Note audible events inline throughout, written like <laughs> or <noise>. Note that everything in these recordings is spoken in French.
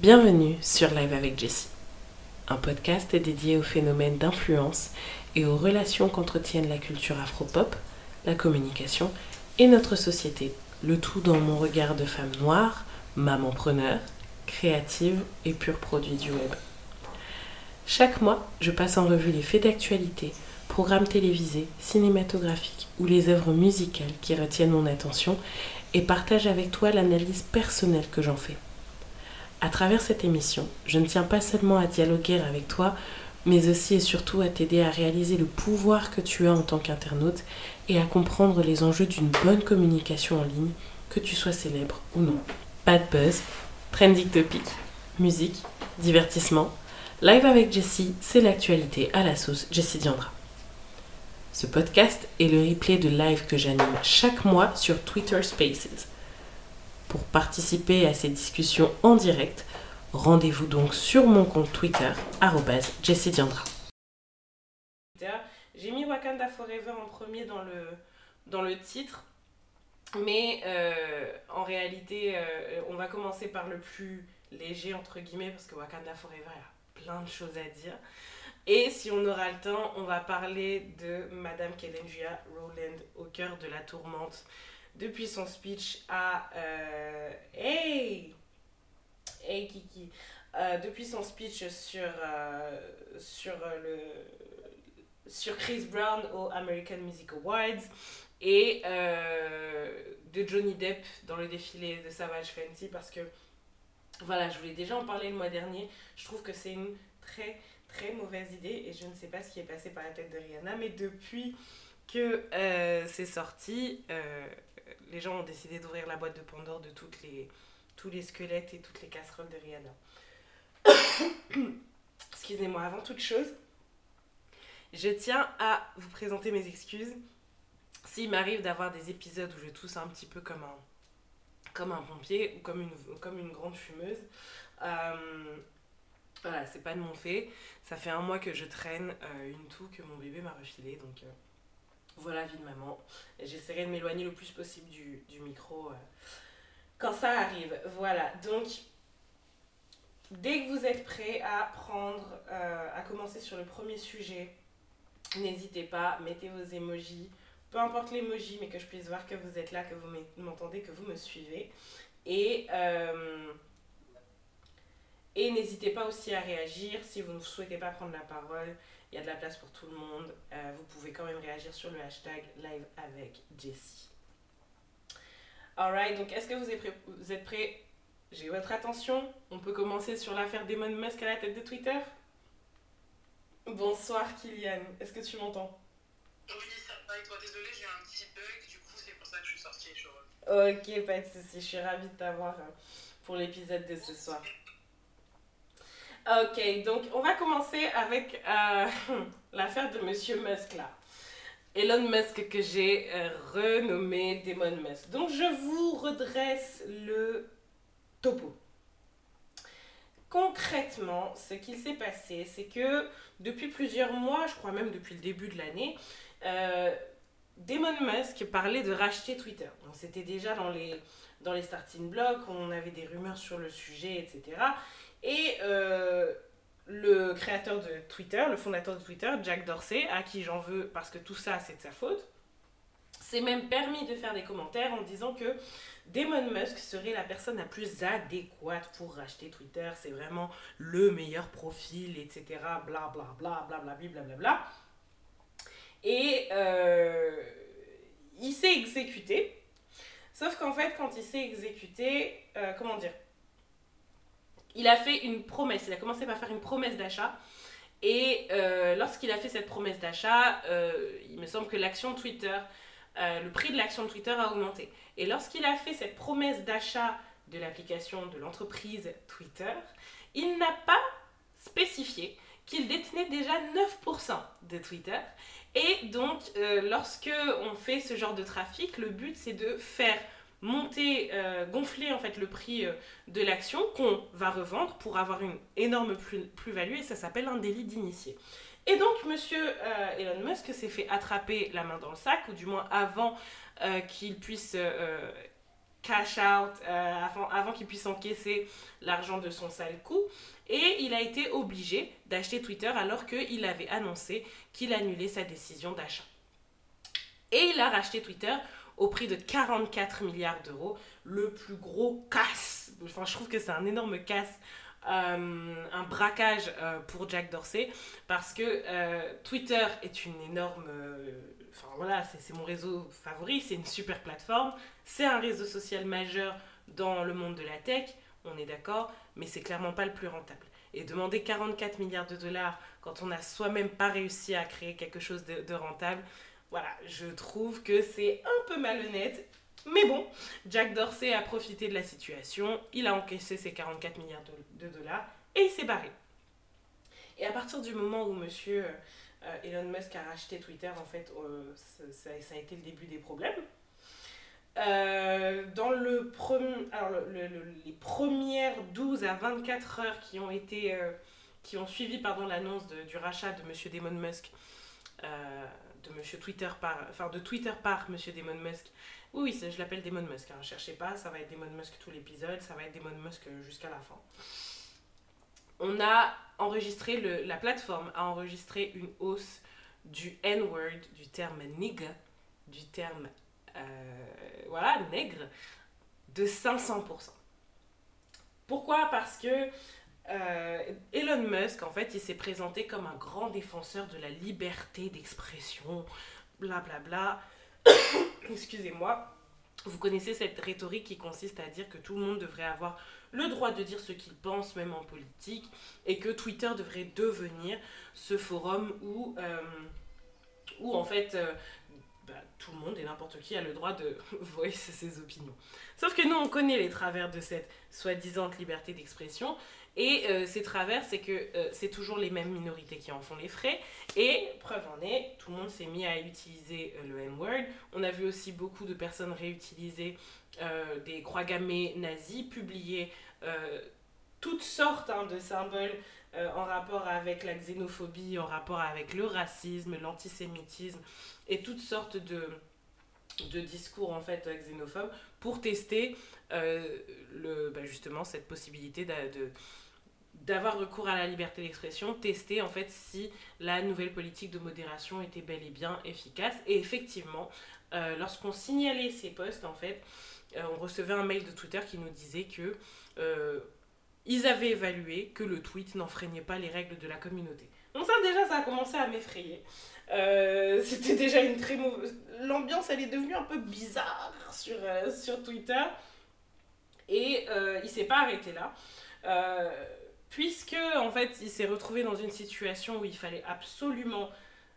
Bienvenue sur Live avec Jessie, un podcast dédié au phénomène d'influence et aux relations qu'entretiennent la culture afro-pop, la communication et notre société, le tout dans mon regard de femme noire, maman preneur, créative et pur produit du web. Chaque mois, je passe en revue les faits d'actualité, programmes télévisés, cinématographiques ou les œuvres musicales qui retiennent mon attention et partage avec toi l'analyse personnelle que j'en fais. À travers cette émission, je ne tiens pas seulement à dialoguer avec toi, mais aussi et surtout à t'aider à réaliser le pouvoir que tu as en tant qu'internaute et à comprendre les enjeux d'une bonne communication en ligne, que tu sois célèbre ou non. Bad buzz, trending topic, musique, divertissement. Live avec Jessie, c'est l'actualité à la sauce Jessie Diandra. Ce podcast est le replay de live que j'anime chaque mois sur Twitter Spaces. Pour participer à ces discussions en direct, rendez-vous donc sur mon compte Twitter, @jessidiandra. J'ai mis Wakanda Forever en premier dans le, dans le titre, mais euh, en réalité, euh, on va commencer par le plus léger, entre guillemets, parce que Wakanda Forever, a plein de choses à dire. Et si on aura le temps, on va parler de Madame Kedenjia Rowland au cœur de la tourmente depuis son speech à euh, Hey Hey Kiki euh, depuis son speech sur, euh, sur, le, sur Chris Brown au American Music Awards et de Johnny Depp dans le défilé de Savage Fenty parce que voilà, je voulais déjà en parler le mois dernier. Je trouve que c'est une très très mauvaise idée et je ne sais pas ce qui est passé par la tête de Rihanna, mais depuis que c'est sorti, les gens ont décidé d'ouvrir la boîte de Pandore de tous les squelettes et toutes les casseroles de Rihanna. <coughs> Excusez-moi, avant toute chose, je tiens à vous présenter mes excuses. S'il m'arrive d'avoir des épisodes où je tousse un petit peu comme un, comme un pompier ou comme une, comme une grande fumeuse, euh, voilà, c'est pas de mon fait. Ça fait un mois que je traîne euh, une toux que mon bébé m'a refilée, donc... Euh, voilà, vie de maman. J'essaierai de m'éloigner le plus possible du, micro euh, quand ça arrive. Voilà, donc dès que vous êtes prêts à prendre, euh, à commencer sur le premier sujet, n'hésitez pas, mettez vos emojis, peu importe l'emoji, mais que je puisse voir que vous êtes là, que vous m'entendez, que vous me suivez. Et, euh, et n'hésitez pas aussi à réagir si vous ne souhaitez pas prendre la parole il y a de la place pour tout le monde. Euh, vous pouvez quand même réagir sur le hashtag live avec Jessie. Alright, donc est-ce que vous êtes prêts, vous êtes prêts? J'ai votre attention. On peut commencer sur l'affaire Damon Musk à la tête de Twitter Bonsoir Kylian, est-ce que tu m'entends? Oui, ça va et toi? Désolée, j'ai un petit bug, du coup c'est pour ça que je suis sortie. Je... Ok, pas de soucis, je suis ravie de t'avoir euh, pour l'épisode de ce soir. Ok, donc on va commencer avec euh, <laughs> l'affaire de Monsieur Musk là. Elon Musk que j'ai euh, renommé Demon Musk. Donc je vous redresse le topo. Concrètement, ce qui s'est passé, c'est que depuis plusieurs mois, je crois même depuis le début de l'année, euh, Musk parlait de racheter Twitter. Donc c'était déjà dans les, dans les starting blocks, on avait des rumeurs sur le sujet, etc. Et euh, le créateur de Twitter, le fondateur de Twitter, Jack Dorsey, à qui j'en veux parce que tout ça c'est de sa faute, s'est même permis de faire des commentaires en disant que Damon Musk serait la personne la plus adéquate pour racheter Twitter, c'est vraiment le meilleur profil, etc. Bla bla bla bla bla bla bla bla. Et euh, il s'est exécuté. Sauf qu'en fait, quand il s'est exécuté, euh, comment dire? Il a fait une promesse. Il a commencé par faire une promesse d'achat. Et euh, lorsqu'il a fait cette promesse d'achat, euh, il me semble que l'action Twitter, euh, le prix de l'action Twitter a augmenté. Et lorsqu'il a fait cette promesse d'achat de l'application de l'entreprise Twitter, il n'a pas spécifié qu'il détenait déjà 9% de Twitter. Et donc, lorsque on fait ce genre de trafic, le but c'est de faire monter, euh, gonfler en fait le prix euh, de l'action qu'on va revendre pour avoir une énorme plus-value et ça s'appelle un délit d'initié. Et donc monsieur euh, Elon Musk s'est fait attraper la main dans le sac, ou du moins avant qu'il puisse cash out avant, avant qu'il puisse encaisser l'argent de son sale coup. Et il a été obligé d'acheter Twitter alors qu'il avait annoncé qu'il annulait sa décision d'achat. Et il a racheté Twitter au prix de 44 milliards d'euros, le plus gros casse. Enfin, je trouve que c'est un énorme casse, euh, un braquage euh, pour Jack Dorsey, parce que euh, Twitter est une énorme... Enfin voilà, c'est mon réseau favori, c'est une super plateforme, c'est un réseau social majeur dans le monde de la tech, on est d'accord, mais c'est clairement pas le plus rentable. Et demander 44 milliards de dollars quand on n'a soi-même pas réussi à créer quelque chose de rentable, voilà, je trouve que c'est un peu malhonnête. Mais bon, Jack Dorsey a profité de la situation, il a encaissé ses 44 milliards de, dollars et il s'est barré. Et à partir du moment où monsieur euh, Elon Musk a racheté Twitter, en fait, euh, ça, a été le début des problèmes. Euh, dans le alors les premières 12 à 24 heures qui ont été qui ont suivi l'annonce du rachat de monsieur Damon Musk de Monsieur Twitter par, enfin Monsieur Damon Musk. Oui, oui, je l'appelle Damon Musk. Hein. Cherchez pas, ça va être Damon Musk tout l'épisode, ça va être Damon Musk jusqu'à la fin. On a enregistré la plateforme a enregistré une hausse du N-word, du terme nigga, du terme euh, voilà nègre, de 500%. Pourquoi? Parce que euh, Elon Musk, en fait, il s'est présenté comme un grand défenseur de la liberté d'expression, blablabla. <coughs> Excusez-moi. Vous connaissez cette rhétorique qui consiste à dire que tout le monde devrait avoir le droit de dire ce qu'il pense, même en politique, et que Twitter devrait devenir ce forum où, euh, où en fait, euh, bah, tout le monde et n'importe qui a le droit de <laughs> voice ses opinions. Sauf que nous, on connaît les travers de cette soi-disant liberté d'expression, et euh, ces travers, c'est que euh, c'est toujours les mêmes minorités qui en font les frais. Et preuve en est, tout le monde s'est mis à utiliser euh, le N-word. On a vu aussi beaucoup de personnes réutiliser des croix gammées nazis, publier toutes sortes hein, de symboles en rapport avec la xénophobie, en rapport avec le racisme, l'antisémitisme et toutes sortes de, de discours en fait xénophobes pour tester le, bah, justement cette possibilité de d'avoir recours à la liberté d'expression, tester en fait si la nouvelle politique de modération était bel et bien efficace. Et effectivement, euh, lorsqu'on signalait ces posts, en fait, euh, on recevait un mail de Twitter qui nous disait que euh, ils avaient évalué que le tweet n'enfreignait pas les règles de la communauté. Donc ça déjà, ça a commencé à m'effrayer. C'était déjà une très mauvaise... L'ambiance, elle est devenue un peu bizarre sur, sur Twitter. Et il s'est pas arrêté là puisque en fait il s'est retrouvé dans une situation où il fallait absolument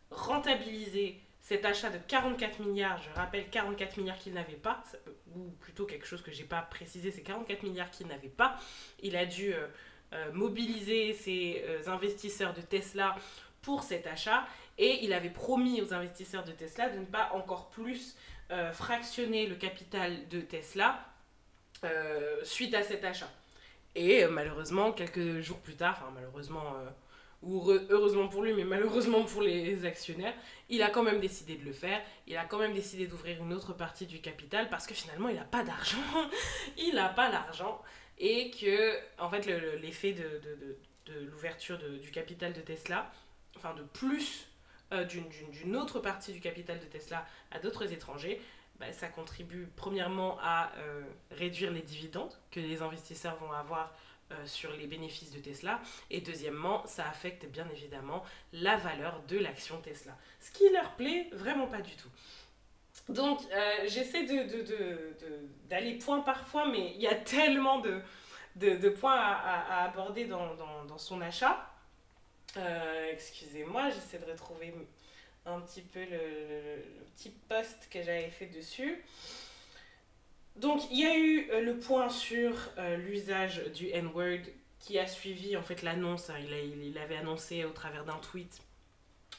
rentabiliser cet achat de 44 milliards, je rappelle 44 milliards qu'il n'avait pas, ou plutôt quelque chose que j'ai pas précisé, c'est 44 milliards qu'il n'avait pas. Il a dû euh, euh, mobiliser ses euh, investisseurs de Tesla pour cet achat et il avait promis aux investisseurs de Tesla de ne pas encore plus fractionner le capital de Tesla suite à cet achat. Et euh, malheureusement, quelques jours plus tard, enfin malheureusement, euh, ou heureusement pour lui, mais malheureusement pour les actionnaires, il a quand même décidé de le faire. Il a quand même décidé d'ouvrir une autre partie du capital parce que finalement, il n'a pas d'argent. <laughs> il n'a pas l'argent. Et que, en fait, l'effet de, l'ouverture du capital de Tesla, enfin de plus euh, d'une autre partie du capital de Tesla à d'autres étrangers, bah, ça contribue premièrement à euh, réduire les dividendes que les investisseurs vont avoir euh, sur les bénéfices de Tesla. Et deuxièmement, ça affecte bien évidemment la valeur de l'action Tesla. Ce qui leur plaît vraiment pas du tout. Donc, euh, j'essaie d'aller de, point par point, mais il y a tellement de, points à, aborder dans, dans, son achat. Excusez-moi, j'essaie de retrouver un petit peu le, petit post que j'avais fait dessus. Donc il y a eu euh, le point sur euh, l'usage du N-word qui a suivi en fait l'annonce. Hein. il, avait annoncé au travers d'un tweet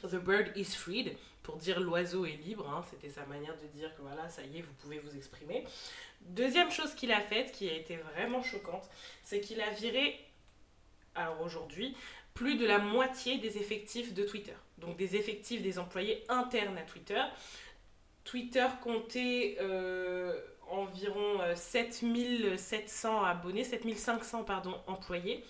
The bird is freed pour dire l'oiseau est libre. Hein. C'était sa manière de dire que voilà, ça y est, vous pouvez vous exprimer. Deuxième chose qu'il a faite qui a été vraiment choquante, c'est qu'il a viré, alors aujourd'hui, plus de la moitié des effectifs de Twitter donc des effectifs des employés internes à Twitter. Twitter comptait euh, environ 7700 abonnés, 7500 pardon, employés.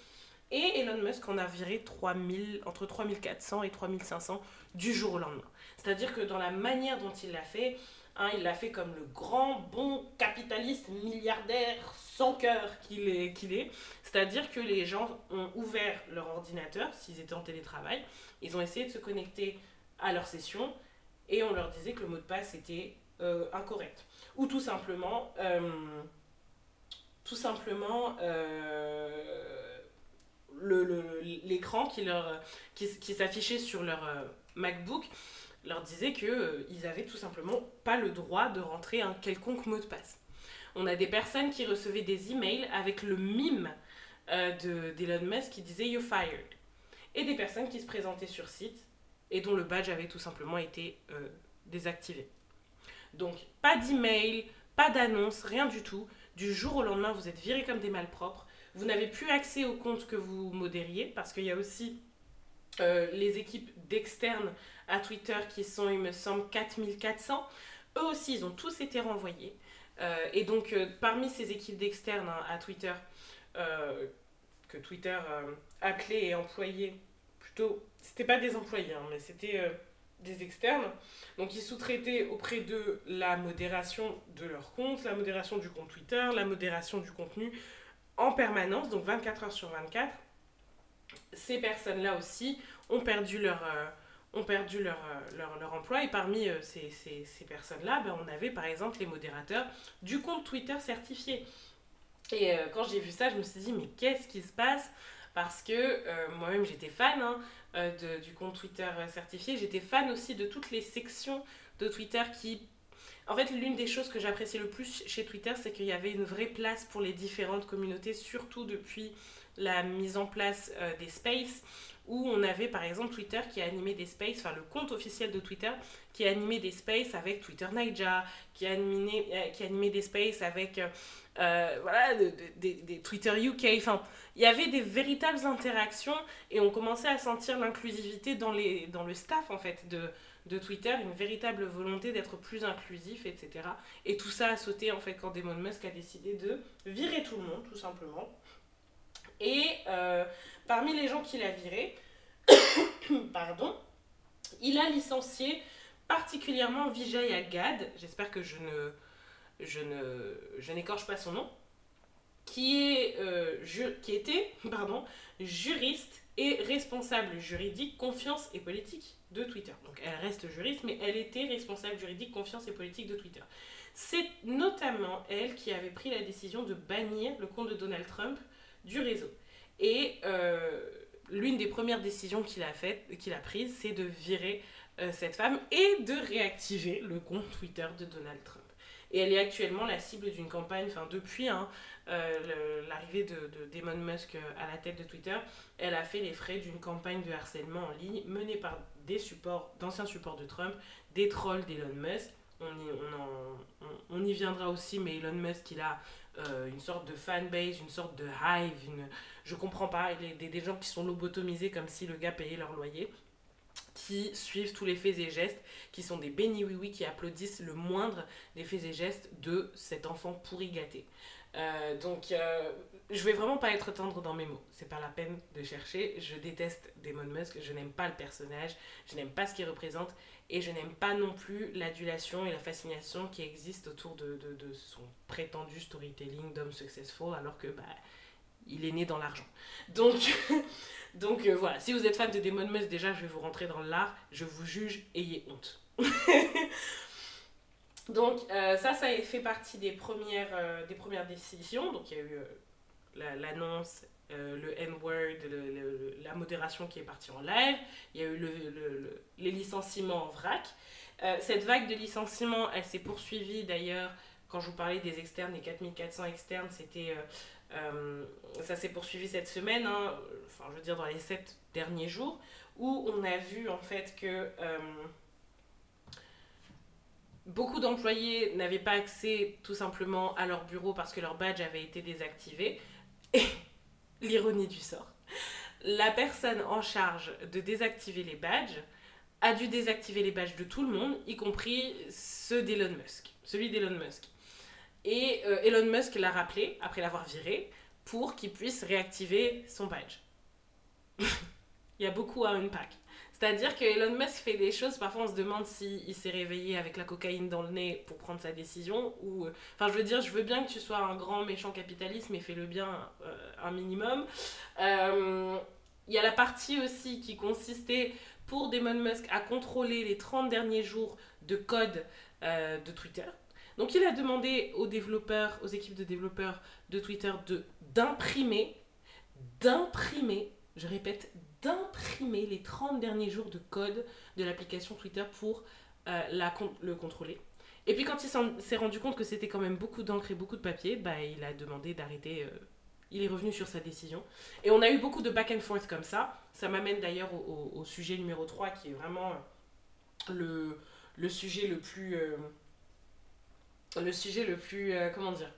Et Elon Musk en a viré 3000, entre 3400 et 3500 du jour au lendemain. C'est-à-dire que dans la manière dont il l'a fait, hein, il l'a fait comme le grand, bon capitaliste, milliardaire, sans cœur qu'il est. C'est-à-dire que les gens ont ouvert leur ordinateur, s'ils étaient en télétravail, ils ont essayé de se connecter à leur session et on leur disait que le mot de passe était euh, incorrect. Ou tout simplement, euh, tout simplement euh, l'écran qui, leur, qui, qui s'affichait sur leur MacBook leur disait qu'ils euh, ils avaient tout simplement pas le droit de rentrer un quelconque mot de passe. On a des personnes qui recevaient des emails avec le mime euh, d'Elon Musk qui disait You're fired. Et des personnes qui se présentaient sur site et dont le badge avait tout simplement été euh, désactivé. Donc, pas d'email, pas d'annonce, rien du tout. Du jour au lendemain, vous êtes virés comme des malpropres. Vous n'avez plus accès au compte que vous modériez parce qu'il y a aussi euh, les équipes d'externes à Twitter qui sont, il me semble, 4400. Eux aussi, ils ont tous été renvoyés. Euh, et donc, euh, parmi ces équipes d'externes hein, à Twitter, que Twitter appelait et employait, plutôt, c'était pas des employés, hein, mais c'était des externes. Donc, ils sous-traitaient auprès de la modération de leur compte, la modération du compte Twitter, la modération du contenu en permanence, donc 24 heures sur 24 ces personnes-là aussi ont perdu leur, euh, ont perdu leur, euh, leur, leur, emploi. Et parmi euh, ces, ces, ces personnes-là, ben, on avait par exemple les modérateurs du compte Twitter certifié. Et quand j'ai vu ça, je me suis dit, mais qu'est-ce qui se passe? Parce que moi-même, j'étais fan hein, de, du compte Twitter certifié. J'étais fan aussi de toutes les sections de Twitter qui en fait, l'une des choses que j'appréciais le plus chez Twitter, c'est qu'il y avait une vraie place pour les différentes communautés, surtout depuis la mise en place euh, des spaces où on avait par exemple Twitter qui a animé des spaces, enfin le compte officiel de Twitter qui a animé des spaces avec Twitter Naija, qui a animé, euh, qui a animé des spaces avec euh, voilà, Twitter UK, enfin il y avait des véritables interactions et on commençait à sentir l'inclusivité dans, dans le staff en fait de, de Twitter, une véritable volonté d'être plus inclusif, etc. Et tout ça a sauté en fait quand Damon Musk a décidé de virer tout le monde tout simplement et euh, parmi les gens qu'il a virés, <coughs> pardon, il a licencié particulièrement Vijay Agad, j'espère que je ne, je ne, je n'écorche pas son nom, qui, est, euh, qui était <laughs> pardon, juriste et responsable juridique confiance et politique de Twitter. Donc elle reste juriste, mais elle était responsable juridique confiance et politique de Twitter. C'est notamment elle qui avait pris la décision de bannir le compte de Donald Trump du réseau. Et euh, l'une des premières décisions qu'il a, fait, qu'il a prises, c'est de virer euh, cette femme et de réactiver le compte Twitter de Donald Trump. Et elle est actuellement la cible d'une campagne, enfin depuis hein, euh, l'arrivée de, de, Musk à la tête de Twitter, elle a fait les frais d'une campagne de harcèlement en ligne menée par des supports, d'anciens supports de Trump, des trolls d'Elon Musk. On y, y, viendra aussi, mais Elon Musk, il a euh, une sorte de fanbase, une sorte de hive, une... je comprends pas, des, des gens qui sont lobotomisés comme si le gars payait leur loyer, qui suivent tous les faits et gestes, qui sont des bénis oui oui qui applaudissent le moindre des faits et gestes de cet enfant pourri gâté. Euh, donc, euh, je vais vraiment pas être tendre dans mes mots. C'est pas la peine de chercher. Je déteste Damon Musk. Je n'aime pas le personnage. Je n'aime pas ce qu'il représente. Et je n'aime pas non plus l'adulation et la fascination qui existe autour de, de, de son prétendu storytelling d'homme successful, alors que bah, il est né dans l'argent. Donc, <laughs> donc euh, voilà, si vous êtes fan de Damon Musk, déjà, je vais vous rentrer dans l'art. Je vous juge, ayez honte. <laughs> donc euh, ça, ça fait partie des premières, euh, des premières décisions. Donc il y a eu l'annonce euh, le N-word, la modération qui est partie en live, il y a eu le, les licenciements en vrac. Euh, cette vague de licenciements, elle s'est poursuivie d'ailleurs, quand je vous parlais des externes, des 4400 externes, c'était, euh, ça s'est poursuivi cette semaine, hein, enfin je veux dire dans les 7 derniers jours, où on a vu en fait que beaucoup d'employés n'avaient pas accès tout simplement à leur bureau parce que leur badge avait été désactivé. L'ironie du sort. La personne en charge de désactiver les badges a dû désactiver les badges de tout le monde, y compris ceux d'Elon Musk, celui d'Elon Musk. Et euh, Elon Musk l'a rappelé, après l'avoir viré, pour qu'il puisse réactiver son badge. <laughs> Il y a beaucoup à unpack. C'est-à-dire que Elon Musk fait des choses, parfois on se demande s'il s'est réveillé avec la cocaïne dans le nez pour prendre sa décision. ou euh, Enfin, je veux dire, je veux bien que tu sois un grand méchant capitaliste, mais fais-le bien euh, un minimum. Euh, il y a la partie aussi qui consistait pour Damon Musk à contrôler les 30 derniers jours de code de Twitter. Donc il a demandé aux développeurs, aux équipes de développeurs de Twitter de d'imprimer, d'imprimer, je répète, d'imprimer les 30 derniers jours de code de l'application Twitter pour euh, le contrôler. Et puis quand il s'est rendu compte que c'était quand même beaucoup d'encre et beaucoup de papier, bah, il a demandé d'arrêter. Euh, il est revenu sur sa décision. Et on a eu beaucoup de back and forth comme ça. Ça m'amène d'ailleurs au, sujet numéro 3 qui est vraiment le, le sujet le plus... Euh, le sujet le plus... comment dire?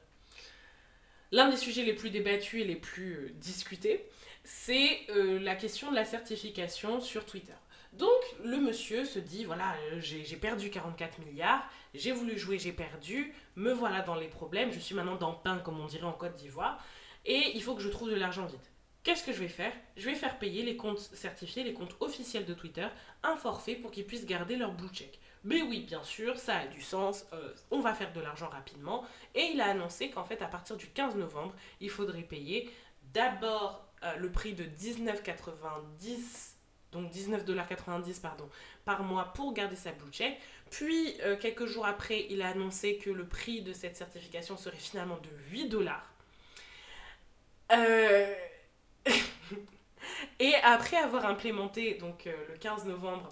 L'un des sujets les plus débattus et les plus discutés c'est euh, la question de la certification sur Twitter. Donc le monsieur se dit, voilà, euh, j'ai perdu 44 milliards, j'ai voulu jouer, j'ai perdu, me voilà dans les problèmes, je suis maintenant dans pain, comme on dirait en Côte d'Ivoire, et il faut que je trouve de l'argent vite. Qu'est-ce que je vais faire? Je vais faire payer les comptes certifiés, les comptes officiels de Twitter, un forfait pour qu'ils puissent garder leur blue check. Mais oui, bien sûr, ça a du sens, euh, on va faire de l'argent rapidement. Et il a annoncé qu'en fait, à partir du 15 novembre, il faudrait payer d'abord euh, le prix de 19,90 donc 19,90$ pardon, par mois pour garder sa blue check. Puis, euh, quelques jours après, il a annoncé que le prix de cette certification serait finalement de 8 dollars. Euh, <laughs> et après avoir implémenté, donc le 15 novembre,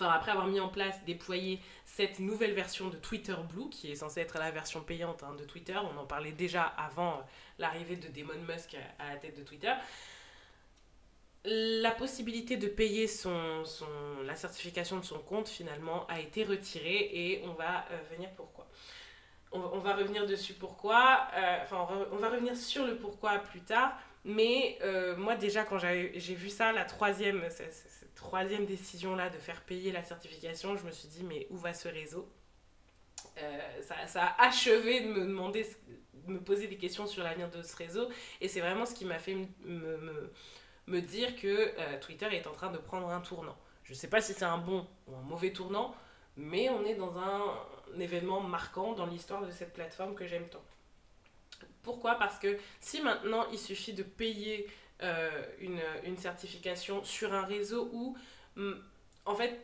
enfin après avoir mis en place, déployé cette nouvelle version de Twitter Blue, qui est censée être la version payante hein, de Twitter, on en parlait déjà avant l'arrivée de Damon Musk à la tête de Twitter, la possibilité de payer son, son, la certification de son compte finalement a été retirée et on va euh, venir pourquoi. On, va revenir dessus pourquoi, euh, enfin on, va revenir sur le pourquoi plus tard, mais euh, moi déjà quand j'ai vu ça, la troisième, cette, troisième décision là de faire payer la certification, je me suis dit mais où va ce réseau? Ça, ça, a achevé de me demander me poser des questions sur l'avenir de ce réseau. Et c'est vraiment ce qui m'a fait me, me, dire que euh, Twitter est en train de prendre un tournant. Je ne sais pas si c'est un bon ou un mauvais tournant, mais on est dans un, événement marquant dans l'histoire de cette plateforme que j'aime tant. Pourquoi? Parce que si maintenant il suffit de payer euh, une, certification sur un réseau où, mm, en fait,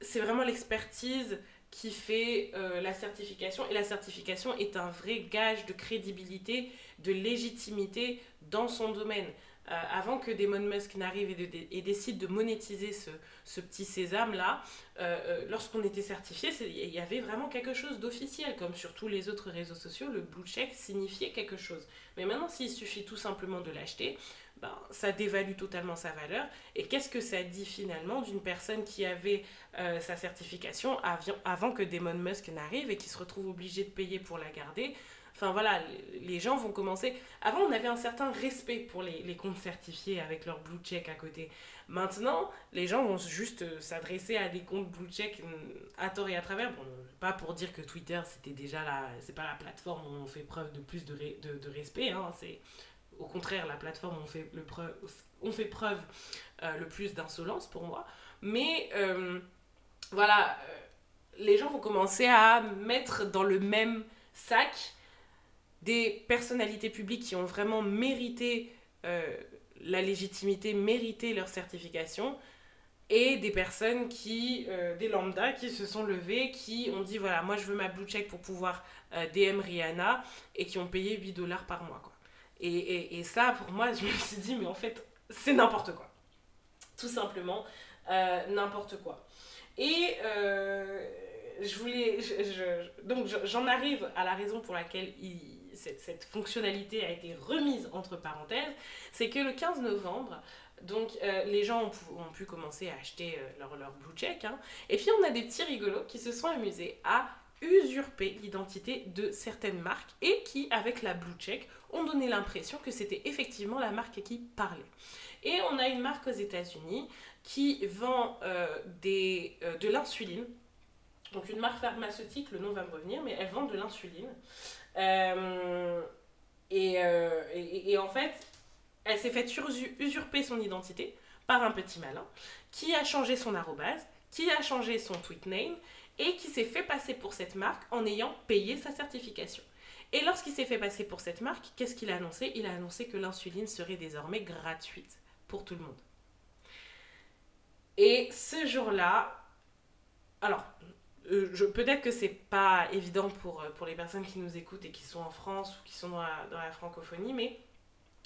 c'est vraiment l'expertise qui fait euh, la certification. Et la certification est un vrai gage de crédibilité, de légitimité dans son domaine. Euh, avant que Damon Musk n'arrive et, décide de monétiser ce, petit sésame-là, euh, lorsqu'on était certifié, il y avait vraiment quelque chose d'officiel. Comme sur tous les autres réseaux sociaux, le blue check signifiait quelque chose. Mais maintenant, s'il suffit tout simplement de l'acheter, ben, ça dévalue totalement sa valeur. Et qu'est-ce que ça dit finalement d'une personne qui avait euh, sa certification avant que Damon Musk n'arrive et qui se retrouve obligé de payer pour la garder? Enfin voilà, les gens vont commencer. Avant, on avait un certain respect pour les, comptes certifiés avec leur blue check à côté. Maintenant, les gens vont juste euh, s'adresser à des comptes blue check mm, à tort et à travers. Bon, pas pour dire que Twitter, c'était déjà la. C'est pas la plateforme où on fait preuve de plus de, respect. Hein, c'est au contraire, la plateforme, on fait, preuve, on fait preuve euh, le plus d'insolence pour moi. Mais euh, voilà, les gens vont commencer à mettre dans le même sac des personnalités publiques qui ont vraiment mérité la légitimité, mérité leur certification, et des personnes qui, des lambda, qui se sont levées, qui ont dit voilà, moi je veux ma blue check pour pouvoir DM Rihanna, et qui ont payé 8 dollars par mois. Quoi. Et, et, ça, pour moi, je me suis dit, mais en fait, c'est n'importe quoi. Tout simplement, euh, n'importe quoi. Et euh, je voulais. donc, j'en arrive à la raison pour laquelle cette, fonctionnalité a été remise entre parenthèses. C'est que le 15 novembre, donc, euh, les gens ont, pu commencer à acheter leur, leur blue check. Hein. Et puis, on a des petits rigolos qui se sont amusés à usurper l'identité de certaines marques et qui, avec la blue check, ont donné l'impression que c'était effectivement la marque qui parlait. Et on a une marque aux États-Unis qui vend euh, euh, de l'insuline Donc une marque pharmaceutique, le nom va me revenir, mais elle vend de l'insuline. Euh, et, euh, et- et en fait, elle s'est fait usu- usurper son identité par un petit malin qui a changé son arrobase, qui a changé son tweet name et qui s'est fait passer pour cette marque en ayant payé sa certification. Et lorsqu'il s'est fait passer pour cette marque, qu'est-ce qu'il a annoncé? Il a annoncé que l'insuline serait désormais gratuite pour tout le monde. Et ce jour-là, alors, euh, peut-être que c'est pas évident pour, euh, pour les personnes qui nous écoutent et qui sont en France ou qui sont dans la, francophonie, mais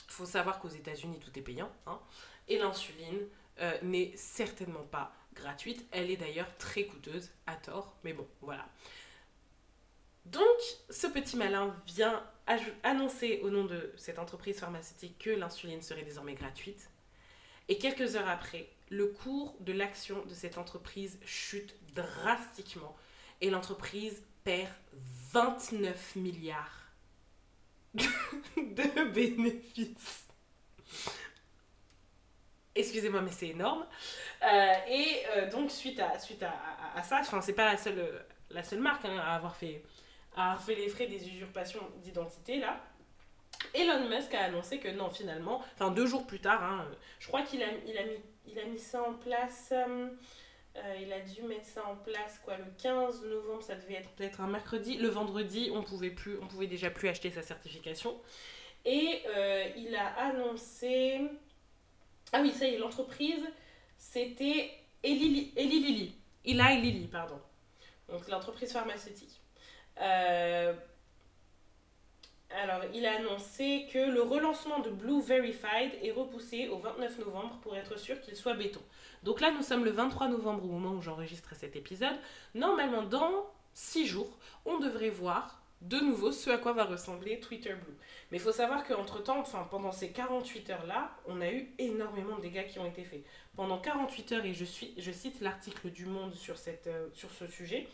il faut savoir qu'aux États-Unis, tout est payant. hein, et l'insuline euh, n'est certainement pas gratuite. Elle est d'ailleurs très coûteuse, à tort, mais bon, voilà. Donc, ce petit malin vient annoncer au nom de cette entreprise pharmaceutique que l'insuline serait désormais gratuite. Et quelques heures après, le cours de l'action de cette entreprise chute drastiquement et l'entreprise perd 29 milliards <laughs> de bénéfices. Excusez-moi, mais c'est énorme. Euh, et euh, donc, suite à, suite à, à- ça, c'est pas la seule, euh, la seule marque hein, à, avoir fait, à avoir fait les frais des usurpations d'identité, là. Elon Musk a annoncé que non, finalement, enfin deux jours plus tard, hein, je crois qu'il a, il a, mis, il a mis ça en place, euh, euh, il a dû mettre ça en place quoi, le 15 novembre, ça devait être peut-être un mercredi. Le vendredi, on pouvait, plus, on pouvait déjà plus acheter sa certification. Et euh, il a annoncé. Ah oui, ça y est, l'entreprise, c'était Eli Li- Eli Lilly. Eli Lilly, pardon. Donc l'entreprise pharmaceutique. Euh, alors, il a annoncé que le relancement de Blue Verified est repoussé au 29 novembre pour être sûr qu'il soit béton. Donc là, nous sommes le 23 novembre au moment où j'enregistre cet épisode. Normalement, dans 6 jours, on devrait voir de nouveau ce à quoi va ressembler Twitter Blue. Mais il faut savoir qu'entre-temps, enfin, pendant ces 48 heures-là, on a eu énormément de dégâts qui ont été faits. Pendant 48 heures, et je, suis, je cite l'article du Monde sur, euh, sur ce sujet,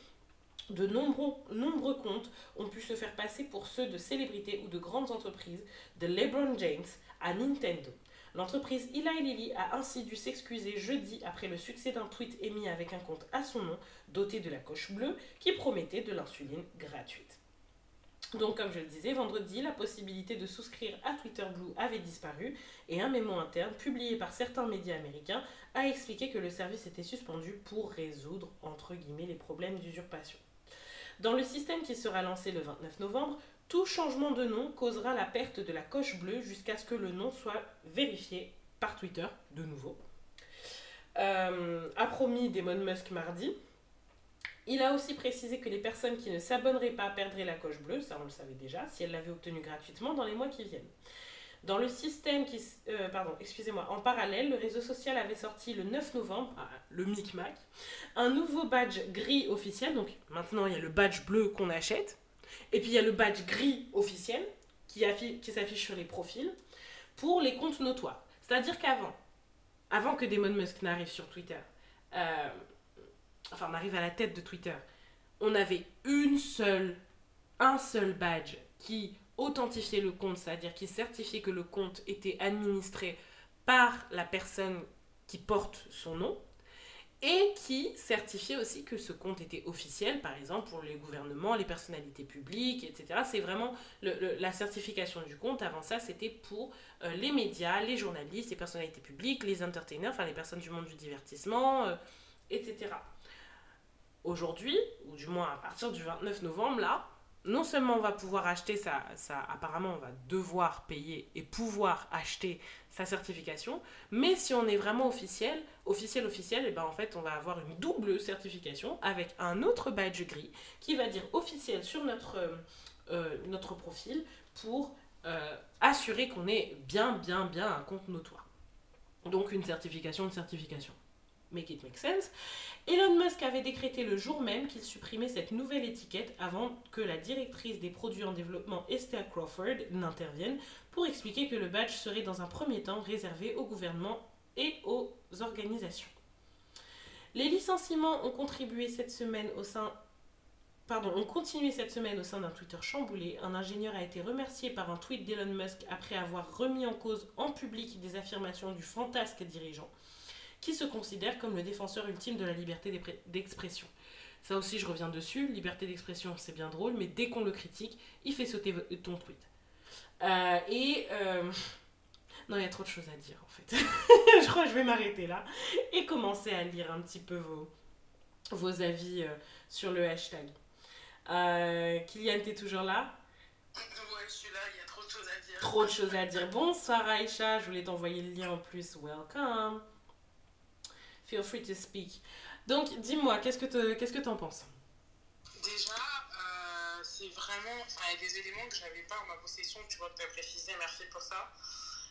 de nombreux, nombreux comptes ont pu se faire passer pour ceux de célébrités ou de grandes entreprises, de LeBron James à Nintendo. L'entreprise Eli Lilly a ainsi dû s'excuser jeudi après le succès d'un tweet émis avec un compte à son nom, doté de la coche bleue, qui promettait de l'insuline gratuite. Donc, comme je le disais, vendredi, la possibilité de souscrire à Twitter Blue avait disparu et un mémo interne publié par certains médias américains a expliqué que le service était suspendu pour résoudre, entre guillemets, les problèmes d'usurpation. Dans le système qui sera lancé le 29 novembre, tout changement de nom causera la perte de la coche bleue jusqu'à ce que le nom soit vérifié par Twitter, de nouveau. Euh, a promis Damon Musk mardi. Il a aussi précisé que les personnes qui ne s'abonneraient pas perdraient la coche bleue, ça on le savait déjà, si elles l'avaient obtenue gratuitement dans les mois qui viennent. Dans le système qui... euh, pardon, excusez-moi. En parallèle, le réseau social avait sorti le 9 novembre, ah, le micmac, un nouveau badge gris officiel. Donc maintenant, il y a le badge bleu qu'on achète. Et puis il y a le badge gris officiel qui, qui s'affiche sur les profils pour les comptes notoires. C'est-à-dire qu'avant, avant que Damon Musk n'arrive sur Twitter, euh, enfin n'arrive à la tête de Twitter, on avait une seule, un seul badge qui authentifiait le compte, c'est-à-dire qui certifiait que le compte était administré par la personne qui porte son nom et qui certifiait aussi que ce compte était officiel, par exemple pour les gouvernements, les personnalités publiques, etc. C'est vraiment la certification du compte. Avant ça, c'était pour euh, les médias, les journalistes, les personnalités publiques, les entertainers, enfin les personnes du monde du divertissement, euh, etc. Aujourd'hui, ou du moins à partir du 29 novembre, là, non seulement on va pouvoir acheter ça, ça, apparemment on va devoir payer et pouvoir acheter sa certification, mais si on est vraiment officiel, officiel, officiel, et ben en fait on va avoir une double certification avec un autre badge gris qui va dire officiel sur notre, euh, euh, profil pour euh, assurer qu'on est bien, bien, bien un compte notoire. Donc une certification de certification. Make it make sense. Elon Musk avait décrété le jour même qu'il supprimait cette nouvelle étiquette avant que la directrice des produits en développement Esther Crawford n'intervienne pour expliquer que le badge serait dans un premier temps réservé au gouvernement et aux organisations. Les licenciements ont contribué cette semaine au sein cette semaine au sein d'un Twitter chamboulé. Un ingénieur a été remercié par un tweet d'Elon Musk après avoir remis en cause en public des affirmations du fantasque dirigeant qui se considère comme le défenseur ultime de la liberté d'expression. Ça aussi, je reviens dessus. Liberté d'expression, c'est bien drôle, mais dès qu'on le critique, il fait sauter ton tweet. Euh, et. Euh, <laughs> non, il y a trop de choses à dire en fait. <laughs> je crois que je vais m'arrêter là et commencer à lire un petit peu vos, vos avis euh, sur le hashtag. Kylian, t'es toujours là? Ouais, je suis là, il y a trop de choses à dire. Trop de choses à dire. Bonsoir Aïcha, je voulais t'envoyer le lien en plus. Welcome. Feel free to speak. Donc, dis-moi, qu'est-ce que qu'est-ce que t'en penses? Déjà, euh, c'est vraiment. Enfin, des éléments que je n'avais pas en ma possession, tu vois, que tu as précisé, merci pour ça.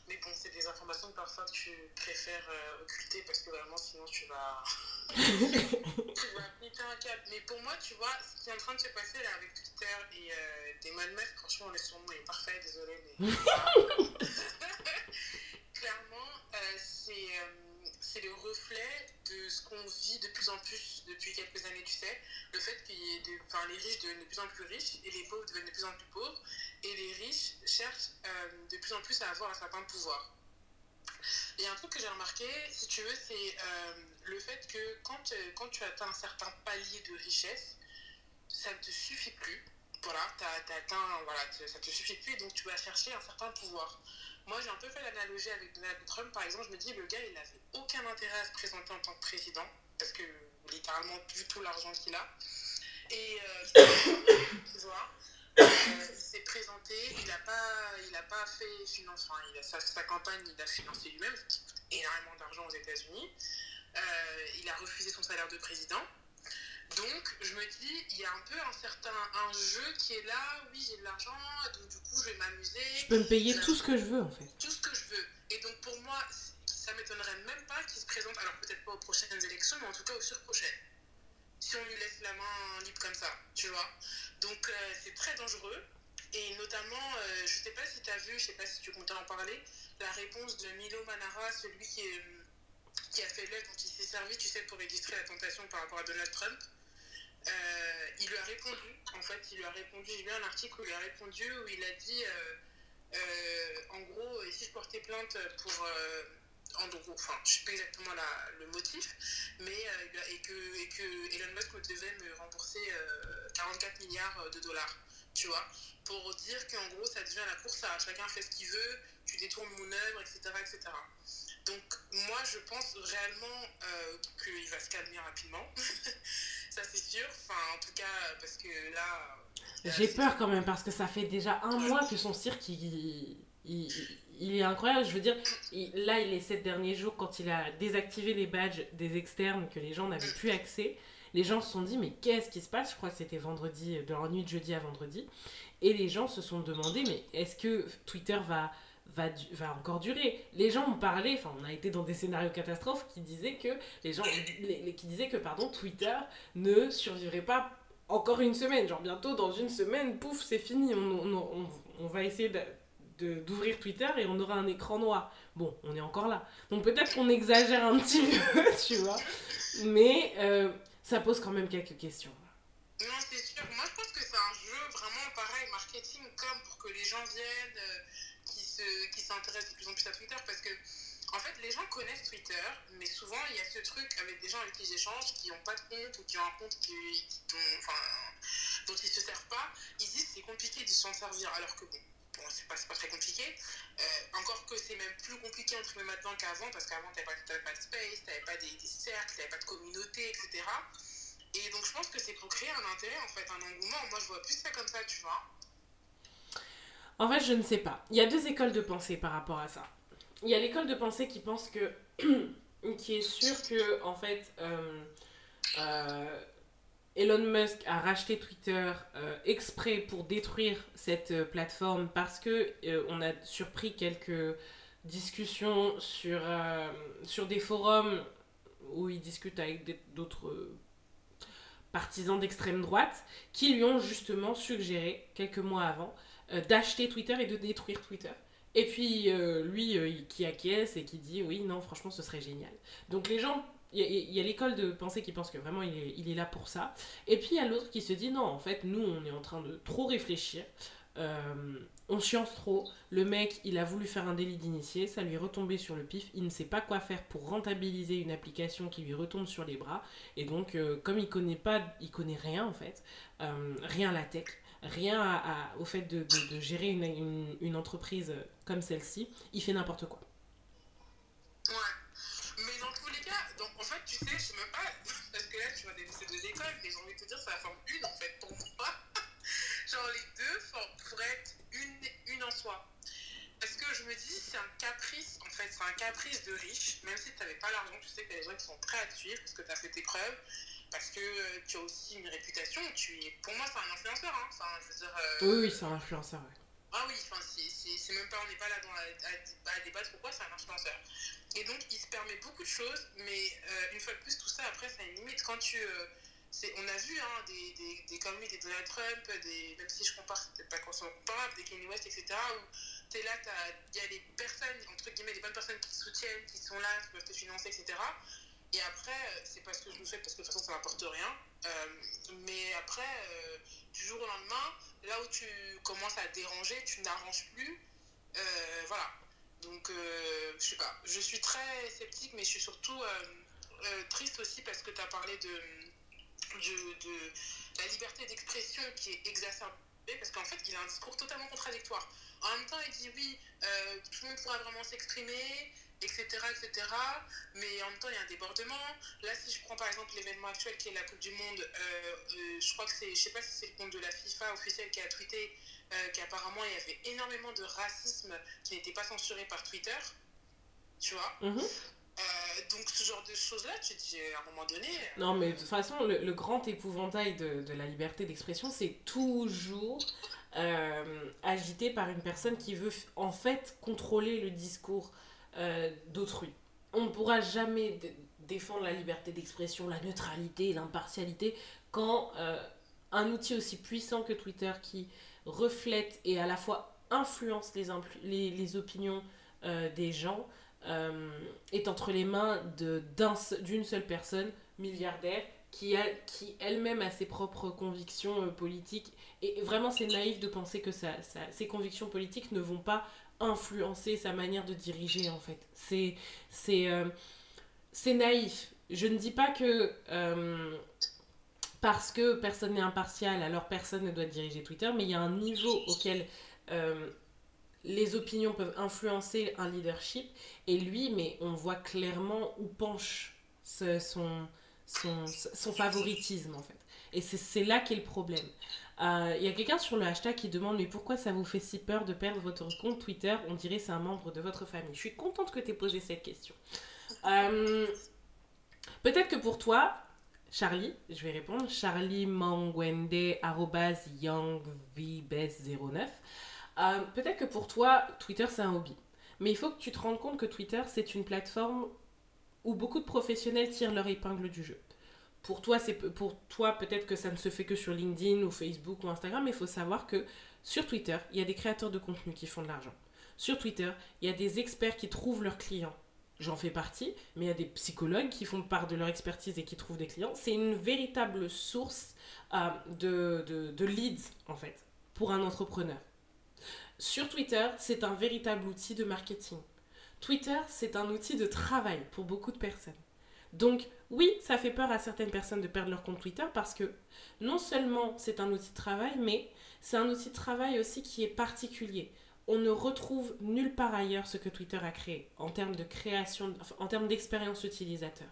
Mais bon, c'est des informations que parfois tu préfères euh, occulter parce que vraiment, sinon tu vas. <laughs> tu vas péter un câble. Mais pour moi, tu vois, ce qui est en train de se passer là avec Twitter et euh, des Musk, franchement, le son est parfait, désolé, mais. <laughs> <laughs> Clairement, c'est c'est le reflet de ce qu'on vit de plus en plus depuis quelques années, tu sais. Le fait que les riches deviennent de plus en plus riches et les pauvres deviennent de plus en plus pauvres. Et les riches cherchent euh, de plus en plus à avoir un certain pouvoir. Et un truc que j'ai remarqué, si tu veux, c'est euh, le fait que quand, euh, quand tu atteins un certain palier de richesse, ça ne te suffit plus. Voilà, tu as, atteint, voilà, ça ne te suffit plus, donc tu vas chercher un certain pouvoir. Moi, j'ai un peu fait l'analogie avec Donald Trump, par exemple. Je me dis, le gars, il n'avait aucun intérêt à se présenter en tant que président, parce que littéralement, vu tout l'argent qu'il a. Et euh, <coughs> tu vois, euh, il s'est présenté, il n'a pas, pas fait finance, enfin, sa, campagne, il a financé lui-même, ce qui coûte énormément d'argent aux États-Unis. Euh, il a refusé son salaire de président. Donc, je me dis, il y a un peu un certain un jeu qui est là, oui, j'ai de l'argent, donc du coup, je vais m'amuser. Je peux me payer tout ce que je veux, en fait. Tout ce que je veux. Et donc, pour moi, ça m'étonnerait même pas qu'il se présente, alors peut-être pas aux prochaines élections, mais en tout cas aux surprochaines. Si on lui laisse la main libre comme ça, tu vois. Donc, euh, c'est très dangereux. Et notamment, euh, je sais pas si tu as vu, je sais pas si tu comptais en parler, la réponse de Milo Manara, celui qui, qui a fait l'œuvre dont il s'est servi, tu sais, pour illustrer la tentation par rapport à Donald Trump. Euh, il lui a répondu, en fait, il lui a répondu, j'ai lu un article où il a répondu, où il a dit, euh, euh, en gros, si je portais plainte pour, en gros, enfin, je sais pas exactement la, le motif, mais, et, que, et que Elon Musk devait me rembourser 44 milliards de dollars, tu vois, pour dire qu'en gros, ça devient la course à chacun fait ce qu'il veut, tu détournes mon œuvre, etc., etc. Donc, moi, je pense réellement qu'il va se calmer rapidement. <laughs> ça c'est sûr. Enfin, en tout cas, parce que là. J'ai peur quand même, parce que ça fait déjà un mois que son cirque, il, il, est incroyable. Je veux dire, là, il est sept derniers jours, quand il a désactivé les badges des externes que les gens n'avaient plus accès, les gens se sont dit, mais qu'est-ce qui se passe? Je crois que c'était vendredi, de la nuit de jeudi à vendredi. Et les gens se sont demandé, mais est-ce que Twitter va va, va encore durer. Les gens ont parlé, enfin on a été dans des scénarios catastrophes qui disaient que les gens qui disaient que pardon Twitter ne survivrait pas encore une semaine. Genre bientôt dans une semaine, pouf, c'est fini. On, on, on, va essayer d'ouvrir Twitter et on aura un écran noir. Bon, on est encore là. Donc peut-être qu'on exagère un petit <laughs> peu, tu vois. Mais euh, ça pose quand même quelques questions. Non, c'est sûr. Moi, je pense que c'est un jeu vraiment pareil, marketing, comme pour que les gens viennent. Euh, qui s'intéressent de plus en plus à Twitter parce que en fait, les gens connaissent Twitter, mais souvent il y a ce truc avec des gens avec qui j'échange qui n'ont pas de compte ou qui ont un compte dont, ils ne se servent pas. Ils disent c'est compliqué de s'en servir, alors que bon, bon c'est pas, pas très compliqué. Euh, encore que c'est même plus compliqué entre guillemets maintenant qu'avant, parce qu'avant tu n'avais pas, de space, tu n'avais pas des, des cercles, tu n'avais pas de communauté, etc. Et donc je pense que c'est pour créer un intérêt, en fait, un engouement. Moi je vois plus ça comme ça, tu vois. En fait, je ne sais pas. Il y a deux écoles de pensée par rapport à ça. Il y a l'école de pensée qui pense que. <clears throat> qui est sûre que, en fait, euh, euh, Elon Musk a racheté Twitter euh, exprès pour détruire cette plateforme parce que on a surpris quelques discussions sur, sur des forums où il discute avec d'autres partisans d'extrême droite qui lui ont justement suggéré quelques mois avant euh, d'acheter Twitter et de détruire Twitter. Et puis euh, lui euh, qui acquiesce et qui dit oui, non, franchement, ce serait génial. Donc les gens, il y a, l'école de pensée qui pense que vraiment il est, là pour ça. Et puis il y a l'autre qui se dit non, en fait, nous, on est en train de trop réfléchir. on science trop. Le mec, il a voulu faire un délit d'initié, ça lui est retombé sur le pif. Il ne sait pas quoi faire pour rentabiliser une application qui lui retombe sur les bras. Et donc, euh, comme il connaît pas, il connaît rien en fait, euh, rien à la tech, rien au fait de, gérer une, entreprise comme celle-ci, il fait n'importe quoi. Ouais. Mais dans tous les cas, donc en fait, tu sais, je sais même pas, parce que là, tu vois, c'est deux écoles, mais j'ai envie de te dire, ça forme une en fait pour moi. <laughs> Genre, les deux pourraient être une, une en soi. Parce que je me dis, c'est un caprice, en fait, c'est un caprice de riche, même si tu n'avais pas l'argent, tu sais qu'il y a des gens qui sont prêts à te suivre parce que tu as fait tes preuves, parce que euh, tu as aussi une réputation, tu es, pour moi, c'est un influenceur, hein. enfin, je veux dire... Euh, oui, oui, c'est un influenceur, ouais. Ah oui, enfin, c'est même pas, on n'est pas là dans à, débattre pourquoi c'est un influenceur. Et donc, il se permet beaucoup de choses, mais euh, une fois de plus, tout ça, après, ça a une limite. Quand tu on a vu hein, des, des, des, comme lui, des Donald Trump, des, même si je compare, c'est pas comparable, des Kanye West, etc., où tu es là, il y a des personnes, entre guillemets, des bonnes personnes qui soutiennent, qui sont là, qui peuvent te financer, etc. Et après, c'est pas ce que je vous fais parce que de toute façon, ça n'apporte rien. Euh, mais après, euh, du jour au lendemain, là où tu commences à déranger, tu n'arranges plus. Euh, voilà. Donc, je sais pas. Je suis très sceptique, mais je suis surtout triste aussi parce que tu as parlé de de, la liberté d'expression qui est exacerbée, parce qu'en fait, il a un discours totalement contradictoire. En même temps, il dit oui, euh, tout le monde pourra vraiment s'exprimer, etc., etc. Mais en même temps, il y a un débordement. Là, si je prends par exemple l'événement actuel qui est la Coupe du Monde, euh, euh, je crois que c'est, je sais pas si c'est le compte de la FIFA officiel qui a tweeté qu'apparemment il y avait énormément de racisme qui n'était pas censuré par Twitter. Tu vois? Euh, donc ce genre de choses-là, tu te dis à un moment donné... Euh, non, mais de toute façon, le, grand épouvantail de, de la liberté d'expression, c'est toujours euh, agité par une personne qui veut en fait contrôler le discours d'autrui. On ne pourra jamais défendre la liberté d'expression, la neutralité, l'impartialité, quand un outil aussi puissant que Twitter qui reflète et à la fois influence les, opinions des gens, euh, est entre les mains d'une seule personne, milliardaire, qui, qui elle-même a ses propres convictions euh, politiques. Et vraiment, c'est naïf de penser que ses convictions politiques ne vont pas influencer sa manière de diriger, en fait. C'est euh, naïf. Je ne dis pas que parce que personne n'est impartial, alors personne ne doit diriger Twitter, mais il y a un niveau auquel les opinions peuvent influencer un leadership. Et lui, mais on voit clairement où penche son, son, son, favoritisme, en fait. Et c'est là qu'est le problème. Euh, il y a quelqu'un sur le hashtag qui demande Mais pourquoi ça vous fait si peur de perdre votre compte Twitter? On dirait c'est un membre de votre famille. Je suis contente que tu aies posé cette question. Euh, peut-être que pour toi, Charlie, je vais répondre, charlie mangwende youngvbes09. Euh, peut-être que pour toi, Twitter, c'est un hobby. Mais il faut que tu te rendes compte que Twitter, c'est une plateforme où beaucoup de professionnels tirent leur épingle du jeu. Pour toi, c'est peut-être que ça ne se fait que sur LinkedIn ou Facebook ou Instagram, mais il faut savoir que sur Twitter, il y a des créateurs de contenu qui font de l'argent. Sur Twitter, il y a des experts qui trouvent leurs clients. J'en fais partie, mais il y a des psychologues qui font part de leur expertise et qui trouvent des clients. C'est une véritable source euh, de leads, en fait, pour un entrepreneur. Sur Twitter, c'est un véritable outil de marketing. Twitter, c'est un outil de travail pour beaucoup de personnes. Donc oui, ça fait peur à certaines personnes de perdre leur compte Twitter parce que non seulement c'est un outil de travail, mais c'est un outil de travail aussi qui est particulier. On ne retrouve nulle part ailleurs ce que Twitter a créé en termes de création, en termes d'expérience utilisateur.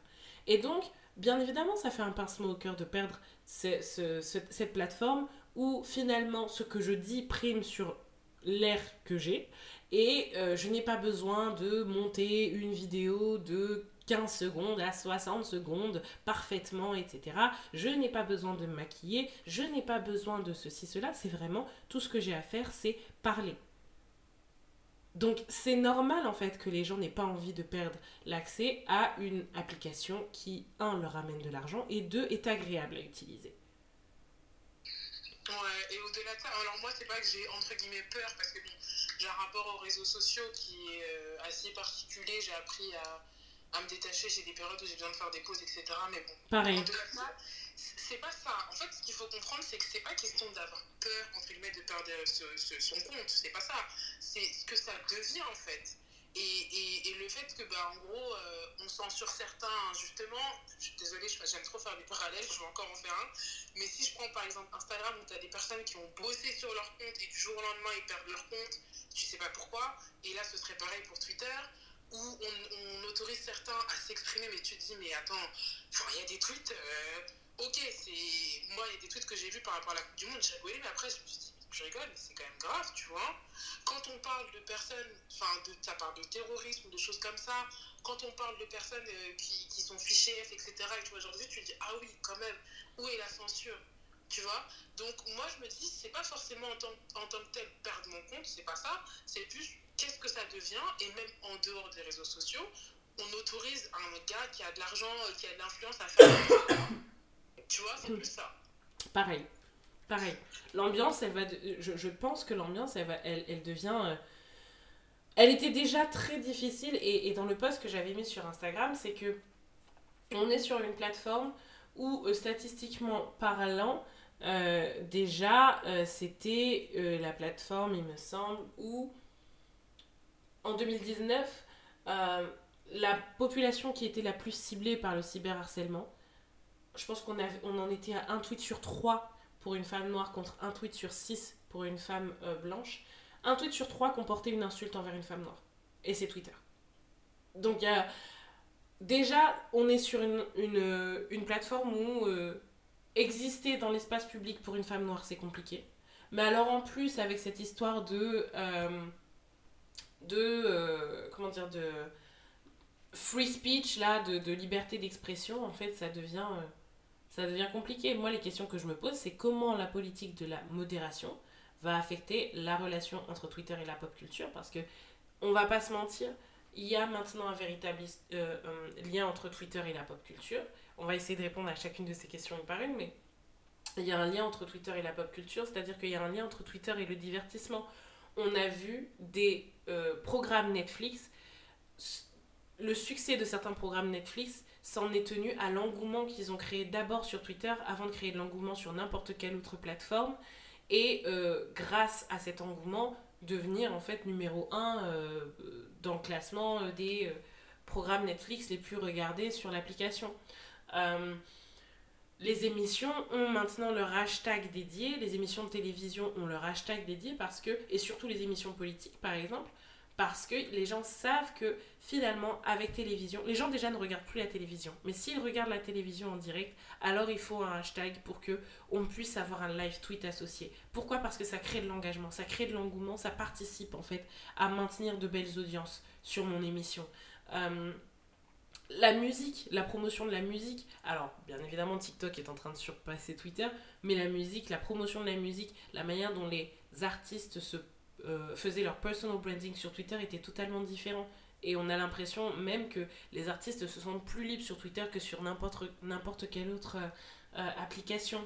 Et donc, bien évidemment, ça fait un pincement au cœur de perdre cette plateforme où finalement ce que je dis prime sur l'air que j'ai et euh, je n'ai pas besoin de monter une vidéo de 15 secondes à 60 secondes parfaitement, etc. Je n'ai pas besoin de me maquiller, je n'ai pas besoin de ceci, cela. C'est vraiment tout ce que j'ai à faire, c'est parler. Donc c'est normal en fait que les gens n'aient pas envie de perdre l'accès à une application qui, un, leur amène de l'argent et deux, est agréable à utiliser. Ouais, et au-delà de ça, alors moi, c'est pas que j'ai entre guillemets peur parce que bon, j'ai un rapport aux réseaux sociaux qui est euh, assez particulier. J'ai appris à, à me détacher. J'ai des périodes où j'ai besoin de faire des pauses, etc. Mais bon. Pareil. c'est pas ça. En fait, ce qu'il faut comprendre, c'est que c'est pas question d'avoir peur, entre guillemets, de perdre son compte. C'est pas ça. C'est ce que ça devient, en fait. Et, et, et, le fait que, bah, en gros, euh, on censure certains, justement, je suis désolée, j'aime trop faire des parallèles, je vais encore en faire un, mais si je prends par exemple Instagram où tu as des personnes qui ont bossé sur leur compte et du jour au lendemain ils perdent leur compte, tu sais pas pourquoi, et là ce serait pareil pour Twitter, où on, autorise certains à s'exprimer, mais tu te dis, mais attends, il y a des tweets, euh, ok, c'est. Moi, il y a des tweets que j'ai vus par rapport à la Coupe du Monde, j'ai rigolé, mais après, je me suis dit, je rigole, mais c'est quand même grave, tu vois. Quand on parle de personnes, enfin, de, ça parle de terrorisme, de choses comme ça, quand on parle de personnes euh, qui, qui, sont fichées etc., et tu vois, aujourd'hui, tu te dis, ah oui, quand même, où est la censure tu vois Donc, moi, je me dis, c'est pas forcément en tant, en tant que tel perdre mon compte, c'est pas ça, c'est plus qu'est-ce que ça devient, et même en dehors des réseaux sociaux, on autorise un gars qui a de l'argent, euh, qui a de l'influence à faire. tu vois, c'est plus ça. Pareil. Pareil. L'ambiance, elle va. Je, pense que l'ambiance, elle, elle, devient. Euh, elle était déjà très difficile et, dans le post que j'avais mis sur Instagram, c'est que on est sur une plateforme où euh, statistiquement parlant, déjà c'était la plateforme, il me semble, où en 2019, la population qui était la plus ciblée par le cyberharcèlement, je pense qu'on on en était à un tweet sur trois pour une femme noire contre un tweet sur 6 pour une femme euh, blanche, un tweet sur trois comportait une insulte envers une femme noire. Et c'est Twitter. Donc il y a... Déjà, on est sur une, une, une plateforme où euh, exister dans l'espace public pour une femme noire, c'est compliqué. Mais alors en plus, avec cette histoire de... Euh, de... Euh, comment dire De free speech, là, de, de liberté d'expression, en fait, ça devient euh, ça devient compliqué. Moi, les questions que je me pose, c'est comment la politique de la modération va affecter la relation entre Twitter et la pop culture. Parce que, on va pas se mentir, il y a maintenant un véritable euh, lien entre Twitter et la pop culture. On va essayer de répondre à chacune de ces questions une par une, mais il y a un lien entre Twitter et la pop culture, c'est-à-dire qu'il y a un lien entre Twitter et le divertissement. On a vu des euh, programmes Netflix, le succès de certains programmes Netflix s'en est tenu à l'engouement qu'ils ont créé d'abord sur Twitter avant de créer de l'engouement sur n'importe quelle autre plateforme. Et euh, grâce à cet engouement, devenir en fait numéro 1 euh, dans le classement euh, des euh, programmes Netflix les plus regardés sur l'application. Les émissions ont maintenant leur hashtag dédié, les émissions de télévision ont leur hashtag dédié parce que, et surtout les émissions politiques par exemple, parce que les gens savent que finalement avec télévision, les gens déjà ne regardent plus la télévision, mais s'ils regardent la télévision en direct, alors il faut un hashtag pour que on puisse avoir un live tweet associé. Pourquoi? Parce que ça crée de l'engagement, ça crée de l'engouement, ça participe en fait à maintenir de belles audiences sur mon émission. Euh, la musique, la promotion de la musique, alors bien évidemment TikTok est en train de surpasser Twitter, mais la musique, la promotion de la musique, la manière dont les artistes se euh, faisaient leur personal branding sur Twitter était totalement différent. Et on a l'impression même que les artistes se sentent plus libres sur Twitter que sur n'importe quelle autre euh, application.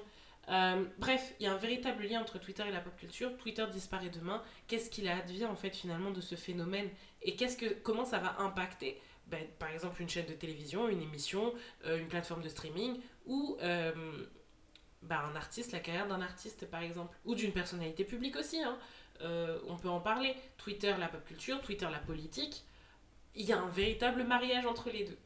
Euh, bref, il y a un véritable lien entre Twitter et la pop culture. Twitter disparaît demain. Qu'est-ce qu'il advient en fait finalement de ce phénomène? Et qu'est-ce que comment ça va impacter ben, par exemple une chaîne de télévision, une émission, euh, une plateforme de streaming ou euh, ben, un artiste, la carrière d'un artiste par exemple ou d'une personnalité publique aussi. Hein. Euh, on peut en parler. Twitter la pop culture, Twitter la politique. Il y a un véritable mariage entre les deux,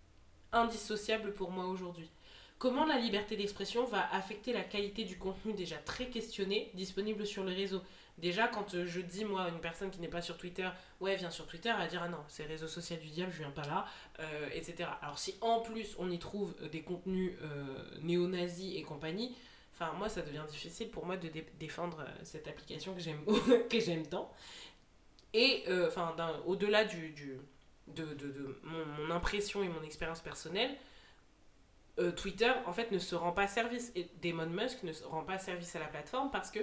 indissociable pour moi aujourd'hui. Comment la liberté d'expression va affecter la qualité du contenu déjà très questionné disponible sur le réseau Déjà, quand euh, je dis, moi, une personne qui n'est pas sur Twitter, ouais, viens sur Twitter, elle va dire, ah non, c'est réseau social du diable, je viens pas là, euh, etc. Alors, si en plus on y trouve euh, des contenus néo-nazis et compagnie, enfin, moi, ça devient difficile pour moi de dé défendre cette application que j'aime <laughs> tant. Et, enfin, au-delà du, du, de, de, mon, impression et mon expérience personnelle, Twitter en fait ne se rend pas service et Damon Musk ne se rend pas service à la plateforme parce que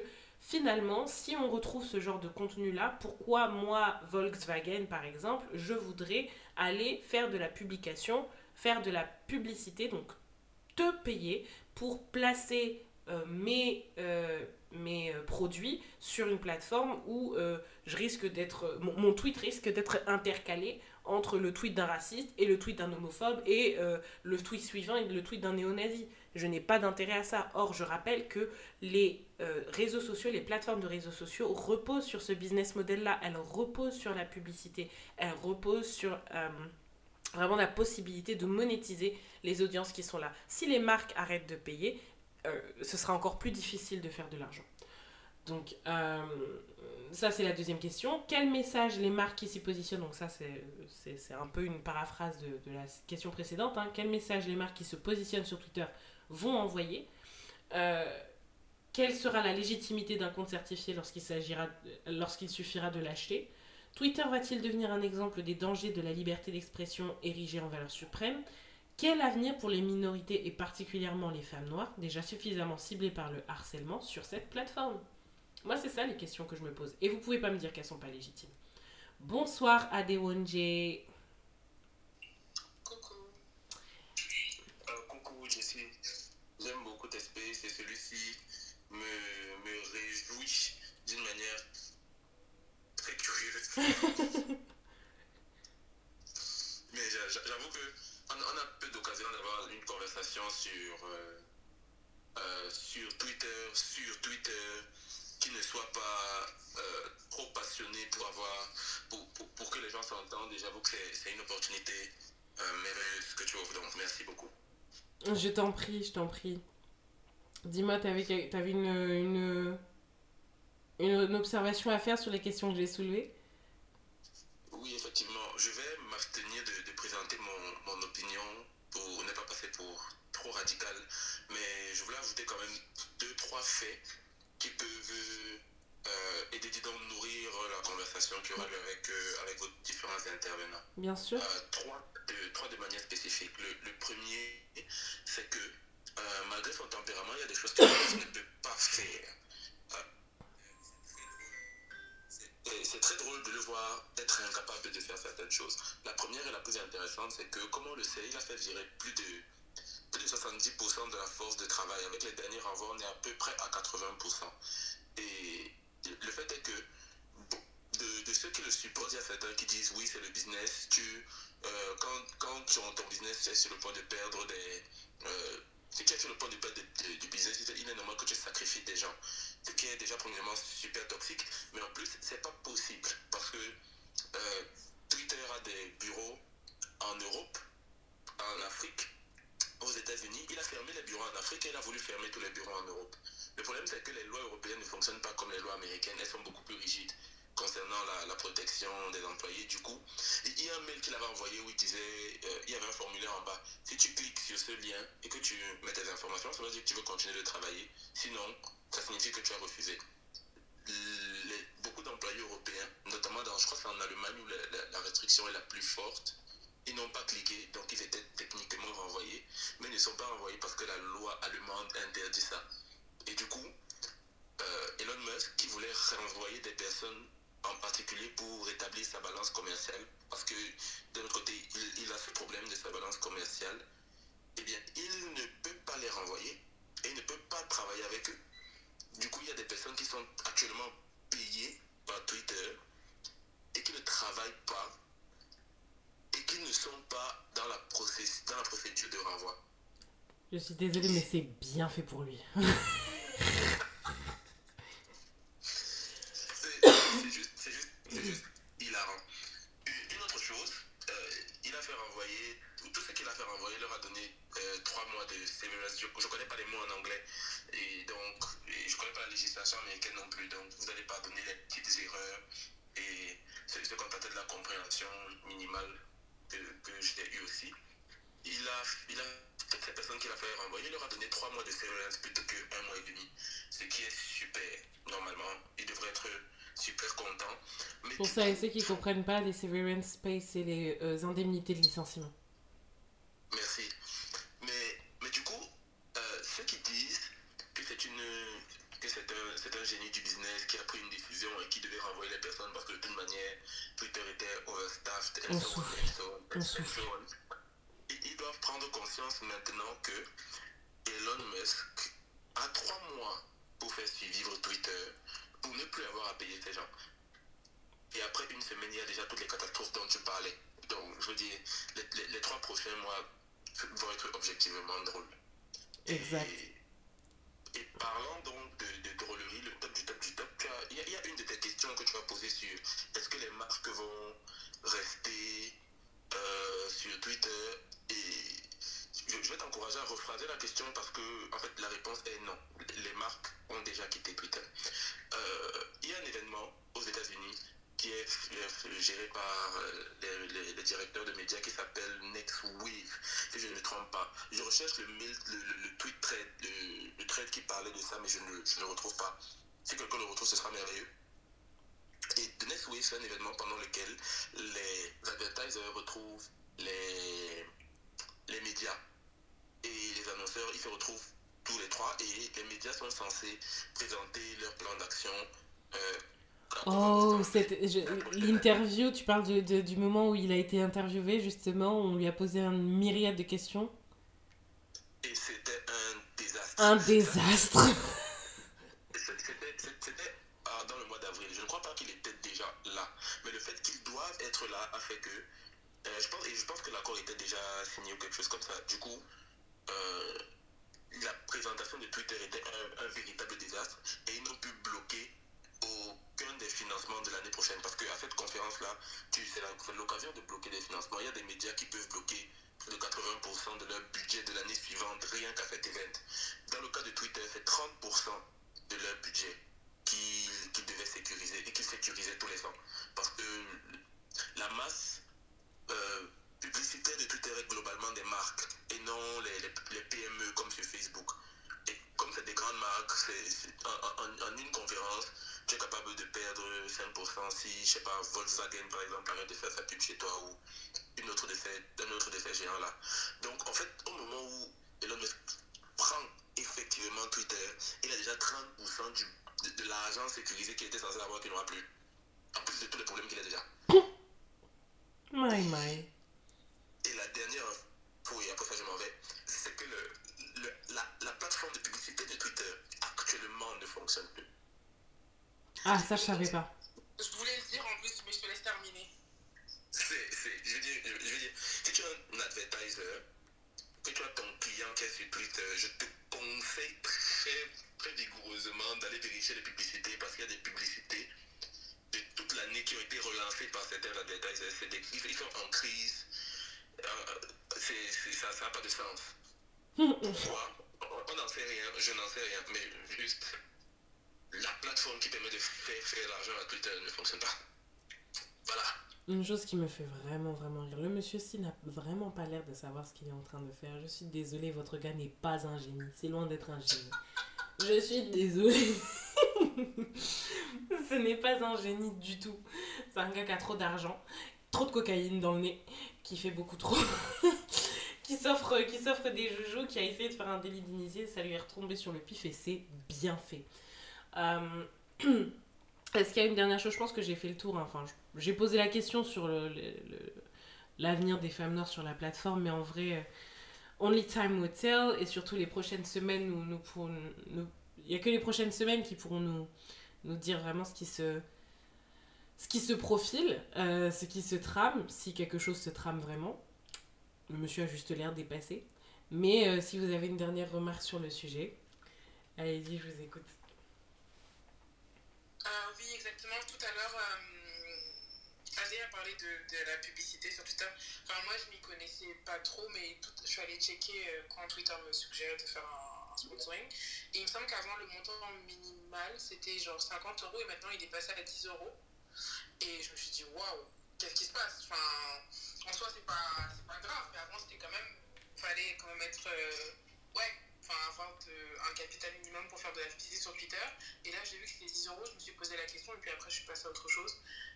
finalement si on retrouve ce genre de contenu là pourquoi moi Volkswagen par exemple je voudrais aller faire de la publication faire de la publicité donc te payer pour placer euh, mes, euh, mes produits sur une plateforme où je risque d'être mon, mon tweet risque d'être intercalé entre le tweet d'un raciste et le tweet d'un homophobe et euh, le tweet suivant et le tweet d'un néo-nazi. Je n'ai pas d'intérêt à ça. Or, je rappelle que les euh, réseaux sociaux, les plateformes de réseaux sociaux reposent sur ce business model-là. Elles reposent sur la publicité. Elles reposent sur euh, vraiment la possibilité de monétiser les audiences qui sont là. Si les marques arrêtent de payer, ce sera encore plus difficile de faire de l'argent. Donc, ça, c'est la deuxième question. Quel message les marques qui s'y positionnent Donc ça, c'est un peu une paraphrase de, de la question précédente. Hein. Quel message les marques qui se positionnent sur Twitter vont envoyer euh, Quelle sera la légitimité d'un compte certifié lorsqu'il suffira de l'acheter? Twitter va-t-il devenir un exemple des dangers de la liberté d'expression érigée en valeur suprême? Quel avenir pour les minorités et particulièrement les femmes noires, déjà suffisamment ciblées par le harcèlement sur cette plateforme? Moi, c'est ça les questions que je me pose. Et vous pouvez pas me dire qu'elles sont pas légitimes. Bonsoir Adewonje. Coucou. Euh, coucou Jessie. J'aime beaucoup tes spaces et celui-ci me, me réjouit d'une manière très curieuse. <laughs> Mais j'avoue que on, a peu d'occasion d'avoir une conversation sur, euh, euh, sur Twitter, sur Twitter, ne soit pas euh, trop passionné pour avoir pour, pour, que les gens s'entendent. Et j'avoue que c'est une opportunité euh, merveilleuse que tu offres. Donc merci beaucoup. Je t'en prie, je t'en prie. Dis-moi, tu avais, avais une, une, une, observation à faire sur les questions que j'ai soulevées? Oui, effectivement. Je vais m'abstenir de, de, présenter mon, mon opinion pour ne pas passer pour trop radical. Mais je voulais ajouter quand même deux, trois faits qui peuvent euh, aider à nourrir la conversation qu'il y aura avec, euh, avec vos différents intervenants. Bien sûr. Euh, trois, de, trois de manière spécifique. Le, le premier, c'est que malgré son tempérament, il y a des choses qu'il ne peut pas faire. c'est très drôle de le voir être incapable de faire certaines choses. La première et la plus intéressante, c'est que, comme on le sait, il a fait virer plus de plus de 70% de la force de travail. Avec les derniers renvois, on est à peu près à 80%. Et le fait est que de, ceux qui le supportent, il y a certains qui disent oui, c'est le business. Tu, euh, quand, quand ton business c'est sur le point de perdre des. Euh, ce qui est sur le point de du business, il est normal que tu sacrifies des gens. Ce qui est déjà premièrement super toxique. Mais en plus, c'est pas possible parce que euh, Twitter a des bureaux en Europe, en Afrique, aux États-Unis, il a fermé les bureaux en Afrique et il a voulu fermer tous les bureaux en Europe. Le problème, c'est que les lois européennes ne fonctionnent pas comme les lois américaines. Elles sont beaucoup plus rigides concernant la, protection des employés. Du coup, il y a un mail qu'il avait envoyé où il disait, euh, il y avait un formulaire en bas. Si tu cliques sur ce lien et que tu mets tes informations, ça veut dire que tu veux continuer de travailler. Sinon, ça signifie que tu as refusé. beaucoup d'employés européens, notamment dans, je crois que c'est en Allemagne où la restriction est la plus forte, ils n'ont pas cliqué, donc ils étaient techniquement renvoyés, mais ne sont pas renvoyés parce que la loi allemande interdit ça. Et du coup, euh, Elon Musk, qui voulait renvoyer des personnes en particulier pour rétablir sa balance commerciale, parce que de l'autre côté, il, a ce problème de sa balance commerciale, eh bien, il ne peut pas les renvoyer et il ne peut pas travailler avec eux. Du coup, il y a des personnes qui sont actuellement payées par Twitter et qui ne travaillent pas et qui ne sont pas dans la, dans la procédure de renvoi. Je suis désolée, mais c'est bien fait pour lui. <laughs> Je ne connais pas les mots en anglais, et donc je ne connais pas la législation américaine non plus, donc vous n'allez pas donner les petites erreurs, et c'est se contenter de la compréhension minimale que, que j'ai eu aussi. Il a, il a, cette personne qui l'a fait renvoyer, il leur a donné trois mois de severance plutôt qu'un mois et demi. Ce qui est super, normalement. Il devrait être super content. Mais Pour ça, et ceux qui ne comprennent pas, les severance pay, c'est les euh, indemnités de licenciement. Merci. Mais, mais du coup, euh, ceux qui disent que c'est une que c'est un, génie du business qui a pris une décision et qui devait renvoyer les personnes parce que de toute manière, Twitter était overstaffed, on, so Ils doivent prendre conscience maintenant que Elon Musk a trois mois pour faire suivre Twitter, pour ne plus avoir à payer ces gens. Et après une semaine, il y a déjà toutes les catastrophes dont tu parlais. Donc, je veux dire, les, les, les trois prochains mois vont être objectivement drôles. Exact. Et parlant donc de, de, drôlerie, le top du top du top, il y, a une de tes questions que tu as posées sur est-ce que les marques vont rester euh, sur Twitter? Et je, je vais t'encourager à rephraser la question parce que en fait la réponse est non. Les marques ont déjà quitté Twitter. Euh, il y a un événement aux États-Unis qui est géré par les, les, directeurs de médias qui s'appelle Next Wave, si je ne me trompe pas. Je recherche le, mail, le, tweet thread, le, thread qui parlait de ça, mais je ne je le retrouve pas. Si quelqu'un le retrouve, ce sera merveilleux. Et Next Wave, c'est un événement pendant lequel les advertisers retrouvent les, les médias et les annonceurs, ils se retrouvent tous les trois et les médias sont censés présenter leur plan d'action. Euh, Oh, l'interview, tu parles de, de, du moment où il a été interviewé, justement, on lui a posé une myriade de questions. Et c'était un désastre. Un désastre. <laughs> C'était ah, dans le mois d'avril. Je ne crois pas qu'il était déjà là. Mais le fait qu'il doive être là a fait que. Euh, je, pense, et je pense que l'accord était déjà signé ou quelque chose comme ça. Du coup, euh, la présentation de Twitter était un, un véritable désastre. Et ils n'ont pu bloquer aucun des financements de l'année prochaine. Parce qu'à cette conférence-là, c'est l'occasion de bloquer des financements. Il y a des médias qui peuvent bloquer plus de 80% de leur budget de l'année suivante rien qu'à cet événement. Dans le cas de Twitter, c'est 30% de leur budget qu'ils qu devaient sécuriser et qu'ils sécurisaient tous les ans. Parce que la masse euh, publicitaire de Twitter est globalement des marques et non les, les, PME comme sur Facebook. Et comme c'est des grandes marques, c'est en, en, une conférence, tu es capable de perdre 5% si, je sais pas, Volkswagen par exemple arrête de faire sa pub chez toi ou une autre de ces, un autre de ces géants-là. Donc en fait, au moment où Elon Musk prend effectivement Twitter, il a déjà 30% du, de, de l'argent sécurisé qu'il était censé avoir qu'il n'aura plus. En plus de tous les problèmes qu'il a déjà. My, my. Et la dernière info, et après ça je m'en vais, c'est que le, le, la, la, plateforme de publicité de Twitter actuellement ne fonctionne plus. Ah, ça, je savais pas. Je voulais le dire en plus, mais je te laisse terminer. C'est, c'est, je, veux dire, je veux dire, si tu es un advertiser, que tu as ton client qui est sur Twitter, je te conseille très, très vigoureusement d'aller vérifier les publicités parce qu'il y a des publicités de toute l'année qui ont été relancées par certains advertisers. C'est des, ils sont en crise. Euh, c'est, c'est, ça n'a pas de sens. <laughs> Pourquoi On n'en sait rien, je n'en sais rien, mais juste la plateforme qui permet de faire, faire l'argent à Twitter ne fonctionne pas. Voilà. Une chose qui me fait vraiment, vraiment rire. Le monsieur-ci n'a vraiment pas l'air de savoir ce qu'il est en train de faire. Je suis désolée, votre gars n'est pas un génie. C'est loin d'être un génie. Je suis désolée. <laughs> Ce n'est pas un génie du tout. C'est un gars qui a trop d'argent, trop de cocaïne dans le nez, qui fait beaucoup trop. <laughs> qui s'offre qui s'offre des joujous, qui a essayé de faire un délit d'initié, ça lui est retombé sur le pif et c'est bien fait. Euh, <clears throat> Est-ce qu'il y a une dernière chose? Je pense que j'ai fait le tour. Enfin, j'ai posé la question sur l'avenir des femmes noires sur la plateforme, mais en vrai, euh, only time will tell. Et surtout les prochaines semaines, il n'y a que les prochaines semaines qui pourront nous, dire vraiment ce qui se, ce qui se profile, euh, ce qui se trame, si quelque chose se trame vraiment. Le monsieur a juste l'air dépassé. Mais si vous avez une dernière remarque sur le sujet, allez-y, je vous écoute. Euh, exactement. Tout à l'heure, euh, Adé a parlé de, de, la publicité sur Twitter. Enfin, moi, je m'y connaissais pas trop, mais je suis allée checker euh, quand Twitter me suggérait de faire un, sponsoring. Et il me semble qu'avant, le montant minimal, c'était genre 50 euros et maintenant, il est passé à 10 euros. Et je me suis dit, waouh, qu'est-ce qui se passe? Enfin, En soi, c'est pas, pas grave, mais avant, c'était quand même. Il fallait quand même être. ouais enfin avoir de, un capital minimum pour faire de la publicité sur Twitter. Et là, j'ai vu que c'était 10 euros, je me suis posé la question et puis après, je suis passée à autre chose.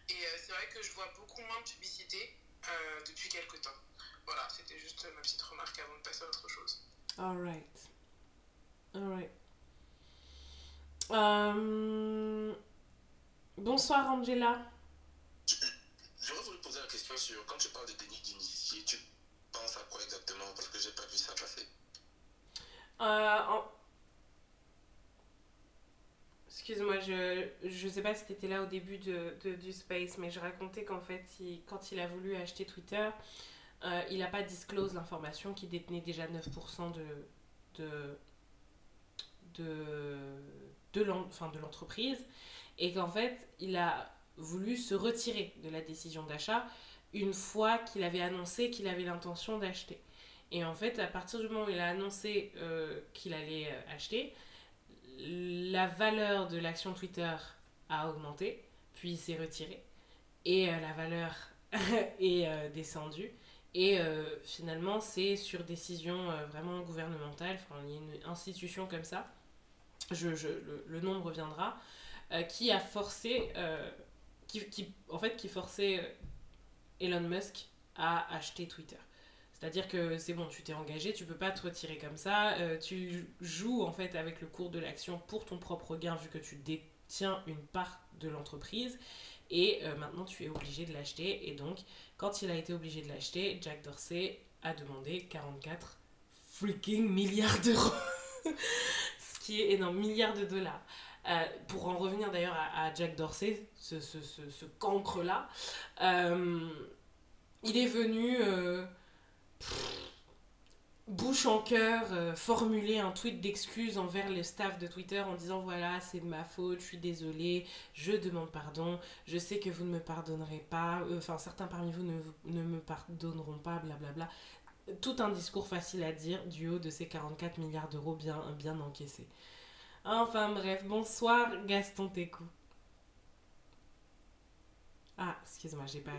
Et euh, c'est vrai que je vois beaucoup moins de publicité euh, depuis quelques temps. Voilà, c'était juste ma petite remarque avant de passer à autre chose. Alright. Alright. Um... Bonsoir, Angela. J'aurais voulu poser la question sur quand tu parles de déni d'initié, tu penses à quoi exactement? Parce que j'ai pas vu ça passer. Euh, excuse-moi, je je sais pas si tu étais là au début de, du space, mais je racontais qu'en fait, quand il a voulu acheter Twitter, euh, il n'a pas disclose l'information qu'il détenait déjà 9% de, de, de, de l'entreprise et qu'en fait, il a voulu se retirer de la décision d'achat une fois qu'il avait annoncé qu'il avait l'intention d'acheter. Et en fait, à partir du moment où il a annoncé euh, qu'il allait euh, acheter, la valeur de l'action Twitter a augmenté, puis s'est retiré, et euh, la valeur <laughs> est descendue. Et finalement, c'est sur décision vraiment gouvernementale, enfin, il y a une institution comme ça, je, je- le, nom reviendra, qui a forcé, qui, qui- en fait, qui forçait Elon Musk à acheter Twitter. C'est-à-dire que c'est bon, tu t'es engagé, tu peux pas te retirer comme ça, euh, tu joues en fait avec le cours de l'action pour ton propre gain vu que tu détiens une part de l'entreprise et euh, maintenant tu es obligé de l'acheter et donc quand il a été obligé de l'acheter, Jack Dorsey a demandé 44 freaking milliards d'euros. <laughs> Ce qui est énorme, milliards de dollars. Euh, pour en revenir d'ailleurs à, Jack Dorsey, ce, ce, ce, ce cancre-là, il est venu bouche en cœur euh, formuler un tweet d'excuse envers le staff de Twitter en disant voilà c'est de ma faute, je suis désolé, je demande pardon, je sais que vous ne me pardonnerez pas, euh, enfin certains parmi vous ne, ne me pardonneront pas, blablabla. Tout un discours facile à dire du haut de ces 44 milliards d'euros bien, bien encaissés. Enfin bref, bonsoir Gaston Técou. Ah, excuse-moi, j'ai pas.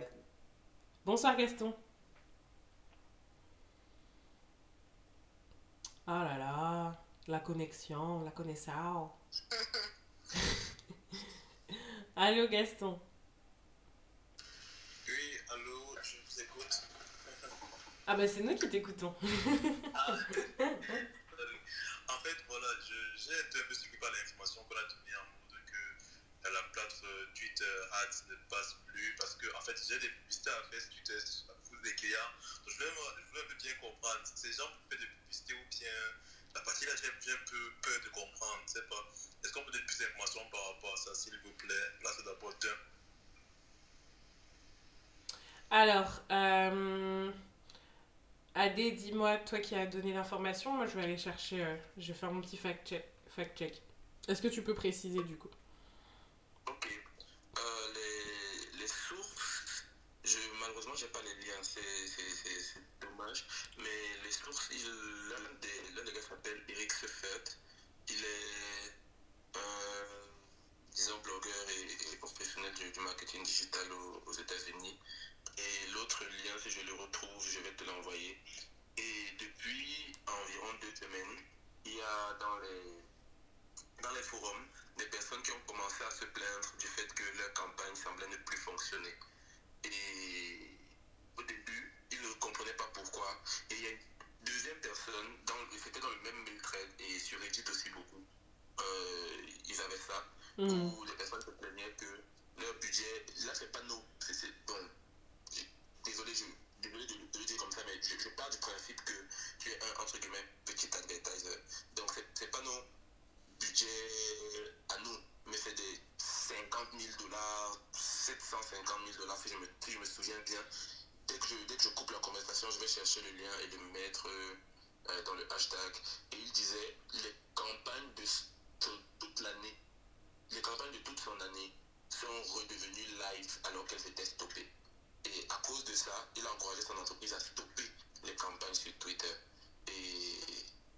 Bonsoir Gaston. Oh là là, la connexion, la connaissance. <laughs> Allô Gaston. Oui, allô, je vous écoute. <laughs> Ah bah c'est nous qui t'écoutons. <laughs> Ah. en fait, voilà, je- j'ai été un peu suivi par l'information qu'on a donnée en mode que euh, la plateforme Twitter Ads ne passe plus parce que, en fait, j'ai des publicités à faire sur Twitter pour des clients. Donc, je voulais, me- je voulais un peu bien comprendre. Ces gens qui font des ou bien la partie là, j'ai un peu peur de comprendre. Je pas. Est-ce qu'on peut donner plus d'informations par rapport à ça, s'il vous plaît? Là, c'est d'abord deux. Alors, euh... Adé, dis-moi, toi qui as donné l'information, moi je vais aller chercher, euh, je vais faire mon petit fact-check. Fact check. Est-ce que tu peux préciser du coup? Mais les sources, l'un des, des gars s'appelle Eric Seifert. Il est un, disons, blogueur et, professionnel du, marketing digital aux, aux États-Unis. Et l'autre lien, si je le retrouve, je vais te l'envoyer. Et depuis environ deux semaines, il y a dans les, dans les forums des personnes qui ont commencé à se plaindre du fait que leur campagne semblait ne plus fonctionner. Et ne comprenaient pas pourquoi. Et il y a une deuxième personne, c'était dans le même mail et sur Reddit aussi beaucoup, euh, ils avaient ça, Hmm. où les personnes se plaignaient que leur budget, là c'est pas nous, c'est bon, désolé, je, désolé de, le dire comme ça, mais je, je pars du principe que tu es un entre guillemets petit advertiser. Donc c'est c'est pas nos budgets à nous, mais c'est des 50 000 dollars, 750 000 dollars si je me, si je me souviens bien. Dès que, je, dès que je coupe la conversation, je vais chercher le lien et le mettre euh, euh, dans le hashtag. Et il disait les campagnes de toute l'année, les campagnes de toute son année sont redevenues live alors qu'elles étaient stoppées. Et à cause de ça, il a encouragé son entreprise à stopper les campagnes sur Twitter. Et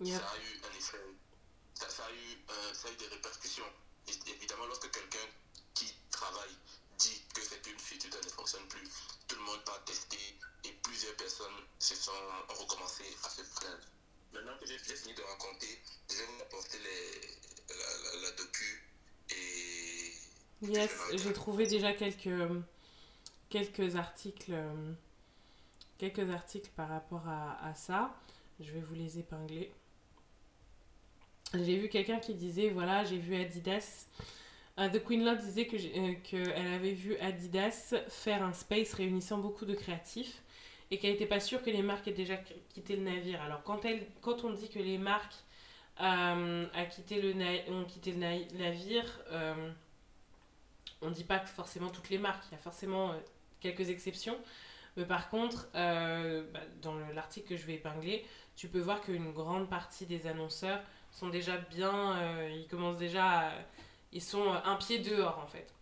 Yep. ça a eu un effet, ça, ça a eu, ça a eu des répercussions. Et- évidemment, lorsque quelqu'un qui travaille dit que cette une feature ne fonctionne plus, tout le monde part tester et plusieurs personnes se sont, ont recommencé à se plaindre. Maintenant que j'ai fini de raconter, je vais vous apporter les, la, la, la docu et Yes, j'ai trouvé déjà quelques, quelques articles quelques articles par rapport à, à ça. Je vais vous les épingler. J'ai vu quelqu'un qui disait, voilà, j'ai vu Adidas. Euh, The Queen Lord disait que euh, qu'elle avait vu Adidas faire un space réunissant beaucoup de créatifs et qu'elle n'était pas sûre que les marques aient déjà qu- quitté le navire. Alors quand, elle, quand on dit que les marques a quitté le, ont quitté le navire. on ne dit pas que forcément toutes les marques, il y a forcément quelques exceptions. Mais par contre, bah, dans l'article que je vais épingler, tu peux voir qu'une grande partie des annonceurs sont déjà bien, ils commencent déjà, ils sont un pied dehors en fait.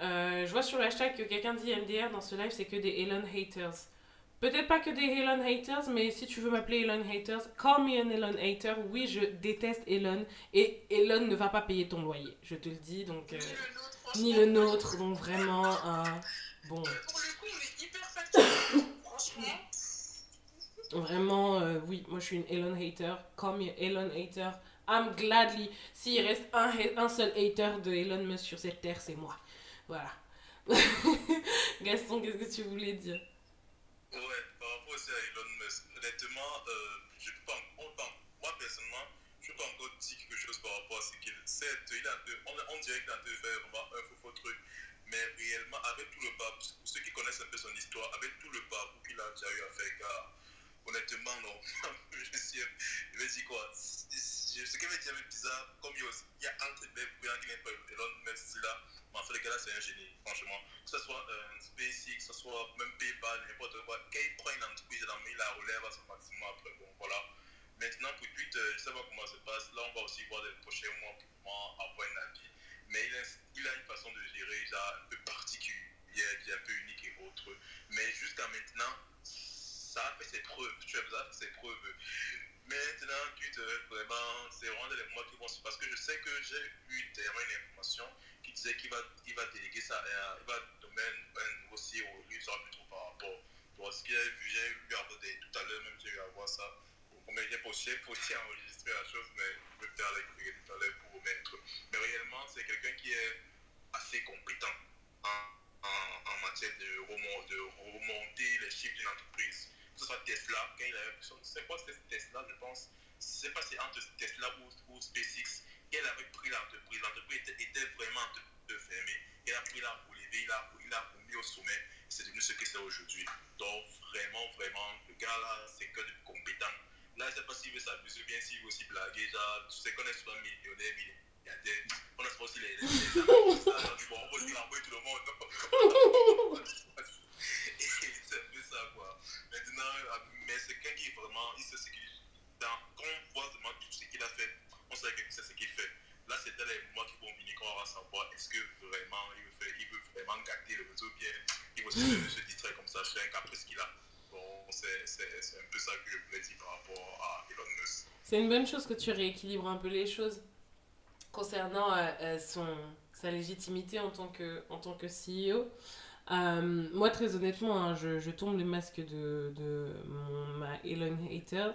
Euh, je vois sur le hashtag que quelqu'un dit MDR dans ce live, c'est que des Elon haters. Peut-être pas que des Elon haters, mais si tu veux m'appeler Elon haters, call me an Elon hater. Oui, je déteste Elon. Et Elon ne va pas payer ton loyer, je te le dis. Donc, euh, ni le nôtre, donc vraiment, <coughs> euh, bon. Pour le coup, on est hyper franchement. Vraiment, oui, moi je suis une Elon hater. Call me Elon hater. I'm gladly. S'il reste un, un seul hater de Elon Musk sur cette terre, c'est moi. Voilà. <laughs> Gaston, qu'est-ce que tu voulais dire? Ouais, par rapport aussi à Elon Musk, honnêtement, euh, je pas, moi personnellement, je ne peux pas encore dire quelque chose par rapport à ce qu'il. Il a on, on, dirait qu'il a de faire vraiment un faux, faux truc. Mais réellement, avec tout le pas, pour ceux qui connaissent un peu son histoire, avec tout le pas qu'il a déjà eu à faire, honnêtement, non. <laughs> je, vais dire quoi? Ce qui m'a dit bizarre, comme il y a, entre les gens qui n'aiment pas Elon Musk là, mais en fait, le gars là, c'est un génie, franchement. Que ce soit euh, SpaceX, que ce soit même PayPal, n'importe quoi. Quand il prend une entreprise, il la relève à son maximum après. Bon, voilà. Maintenant, pour Twitter, je ne sais pas comment ça se passe. Là, on va aussi voir les prochains mois vraiment avoir un avis. Mais il a, une façon de gérer genre, un peu particulière, qui est un peu unique et autre. Mais jusqu'à maintenant, ça a fait ses preuves. Tu as fait ses preuves. Maintenant, Twitter, vraiment, c'est vraiment des mois qui vont Parce que je sais que j'ai eu une information qui disait qu'il va, il va déléguer ça, il va donner un sera plus trop par rapport. Donc, ce que j'ai vu, j'ai eu tout à l'heure, même j'ai eu à voir ça. Pour j'ai aussi, aussi enregistrer la chose, mais je vais faire avec tout à l'heure pour mettre. Mais réellement, c'est quelqu'un qui est assez compétent en, en, matière de remonter les chiffres d'une entreprise. Que ce soit Tesla, quand il a c'est quoi Tesla, je pense, c'est pas c'est entre Tesla ou, ou SpaceX elle avait pris l'entreprise. L'entreprise était, vraiment de fermée. Elle a pris la relevée, il a, il a mis au sommet. C'est devenu ce que c'est aujourd'hui. Donc, vraiment, vraiment, le gars là, c'est que de compétent. Là, je sais pas s'il veut s'abuser bien, s'il veut aussi blaguer. Genre, tu sais qu'on est souvent millionnaire, milliardaire. On a aussi les. les, les ça, on va aussi l'envoyer tout le <laughs> monde. c'est un peu ça, quoi. Maintenant, mais c'est quelqu'un qui est vraiment. Il sait ce qu'il. Quand on voit vraiment tout ce qu'il a fait on sait que c'est ce qu'il fait. Là, c'était les mois qui vont venir qu'on va savoir est-ce que vraiment il veut, faire, il veut vraiment gâter le réseau bien il veut se, se distraire comme ça c'est un caprice qu'il a. Bon, c'est un peu ça que je voulais dire par rapport à Elon Musk. C'est une bonne chose que tu rééquilibres un peu les choses concernant euh, euh, son, sa légitimité en tant que, en tant que CEO. Euh, moi, très honnêtement, hein, je, je, tombe le masque de, de mon, ma Elon hater.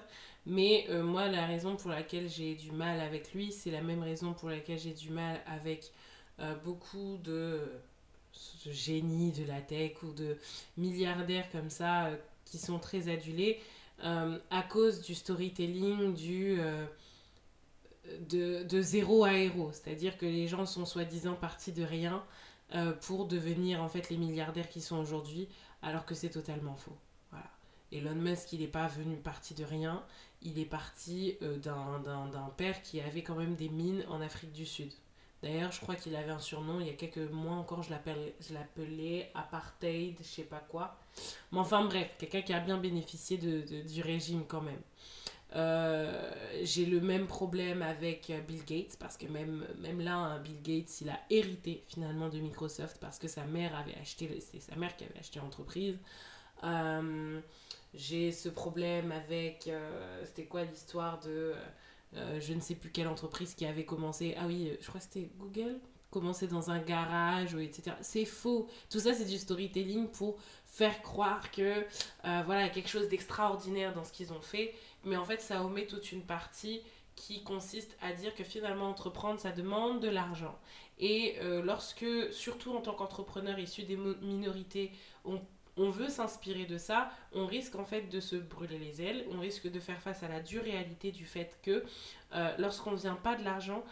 Mais euh, moi, la raison pour laquelle j'ai du mal avec lui, c'est la même raison pour laquelle j'ai du mal avec euh, beaucoup de, génies de la tech ou de milliardaires comme ça qui sont très adulés à cause du storytelling, du, de, de zéro à héros. C'est-à-dire que les gens sont soi-disant partis de rien pour devenir en fait les milliardaires qui sont aujourd'hui, alors que c'est totalement faux. Voilà. Elon Musk, il n'est pas venu parti de rien il est parti euh, d'un père qui avait quand même des mines en Afrique du Sud. D'ailleurs, je crois qu'il avait un surnom, il y a quelques mois encore, je l'appelais apartheid, je sais pas quoi. Mais enfin bref, quelqu'un qui a bien bénéficié de, du régime quand même. Euh, j'ai le même problème avec Bill Gates parce que même, même là, hein, Bill Gates, il a hérité finalement de Microsoft parce que sa mère avait acheté, c'est sa mère qui avait acheté l'entreprise. Euh, j'ai ce problème avec, euh, c'était quoi l'histoire de, euh, je ne sais plus quelle entreprise qui avait commencé, ah oui, je crois que c'était Google, commencé dans un garage, etc. C'est faux. Tout ça, c'est du storytelling pour faire croire que, euh, voilà, quelque chose d'extraordinaire dans ce qu'ils ont fait. Mais en fait, ça omet toute une partie qui consiste à dire que finalement, entreprendre, ça demande de l'argent. Et lorsque, surtout en tant qu'entrepreneur issu des minorités, on on veut s'inspirer de ça, on risque en fait de se brûler les ailes, on risque de faire face à la dure réalité du fait que euh, lorsqu'on ne vient pas de l'argent,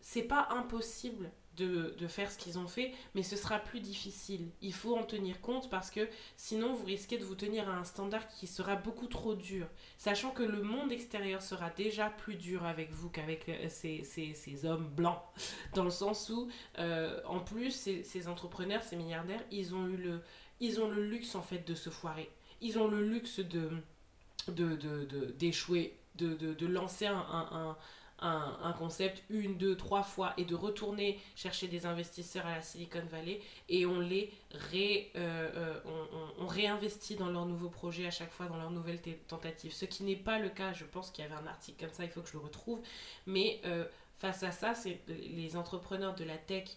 c'est pas impossible de, de, faire ce qu'ils ont fait, mais ce sera plus difficile. Il faut en tenir compte parce que sinon vous risquez de vous tenir à un standard qui sera beaucoup trop dur, sachant que le monde extérieur sera déjà plus dur avec vous qu'avec euh, ces, ces, ces, hommes blancs, <laughs> dans le sens où, euh, en plus, ces, ces, entrepreneurs, ces milliardaires, ils ont eu le, ils ont le luxe en fait de se foirer. Ils ont le luxe de d'échouer, de, de, de, de, lancer un, un, concept une, deux, trois fois et de retourner chercher des investisseurs à la Silicon Valley et on les ré, euh, euh, on, réinvestit dans leurs nouveaux projets à chaque fois, dans leurs nouvelles tentatives. Ce qui n'est pas le cas, je pense qu'il y avait un article comme ça, il faut que je le retrouve. Mais euh, face à ça, c'est les entrepreneurs de la tech.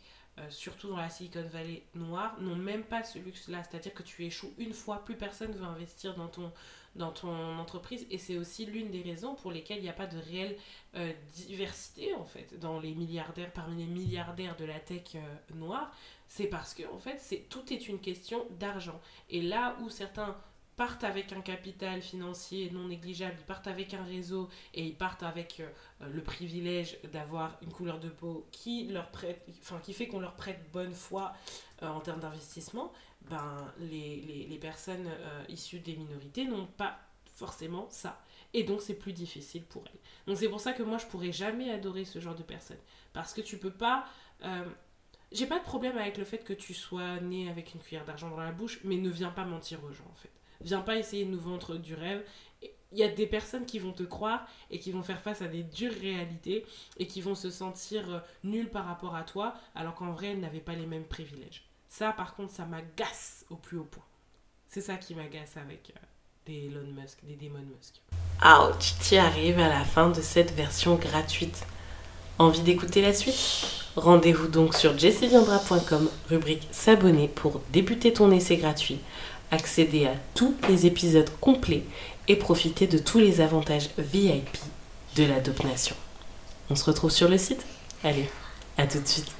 Surtout dans la Silicon Valley noire, n'ont même pas ce luxe-là. C'est-à-dire que tu échoues une fois, plus personne ne veut investir dans ton, dans ton entreprise. Et c'est aussi l'une des raisons pour lesquelles il n'y a pas de réelle euh, diversité, en fait, dans les milliardaires, parmi les milliardaires de la tech euh, noire. C'est parce que, en fait, c'est, tout est une question d'argent. Et là où certains partent avec un capital financier non négligeable, ils partent avec un réseau et ils partent avec euh, le privilège d'avoir une couleur de peau qui leur prête, enfin qui fait qu'on leur prête bonne foi en termes d'investissement, ben les, les, les personnes euh, issues des minorités n'ont pas forcément ça. Et donc c'est plus difficile pour elles. Donc c'est pour ça que moi je pourrais jamais adorer ce genre de personnes. Parce que tu peux pas... Euh, j'ai pas de problème avec le fait que tu sois né avec une cuillère d'argent dans la bouche, mais ne viens pas mentir aux gens en fait. Viens pas essayer de nous vendre du rêve. Il y a des personnes qui vont te croire et qui vont faire face à des dures réalités et qui vont se sentir nulles par rapport à toi, alors qu'en vrai elles n'avaient pas les mêmes privilèges. Ça, par contre, ça m'agace au plus haut point. C'est ça qui m'agace avec euh, des Elon Musk, des Demon Musk. Ouch, tu arrives à la fin de cette version gratuite. Envie d'écouter la suite? Rendez-vous donc sur jessieviendra.com, rubrique s'abonner pour débuter ton essai gratuit, accéder à tous les épisodes complets et profiter de tous les avantages VIP de la Dope Nation. On se retrouve sur le site? Allez, à tout de suite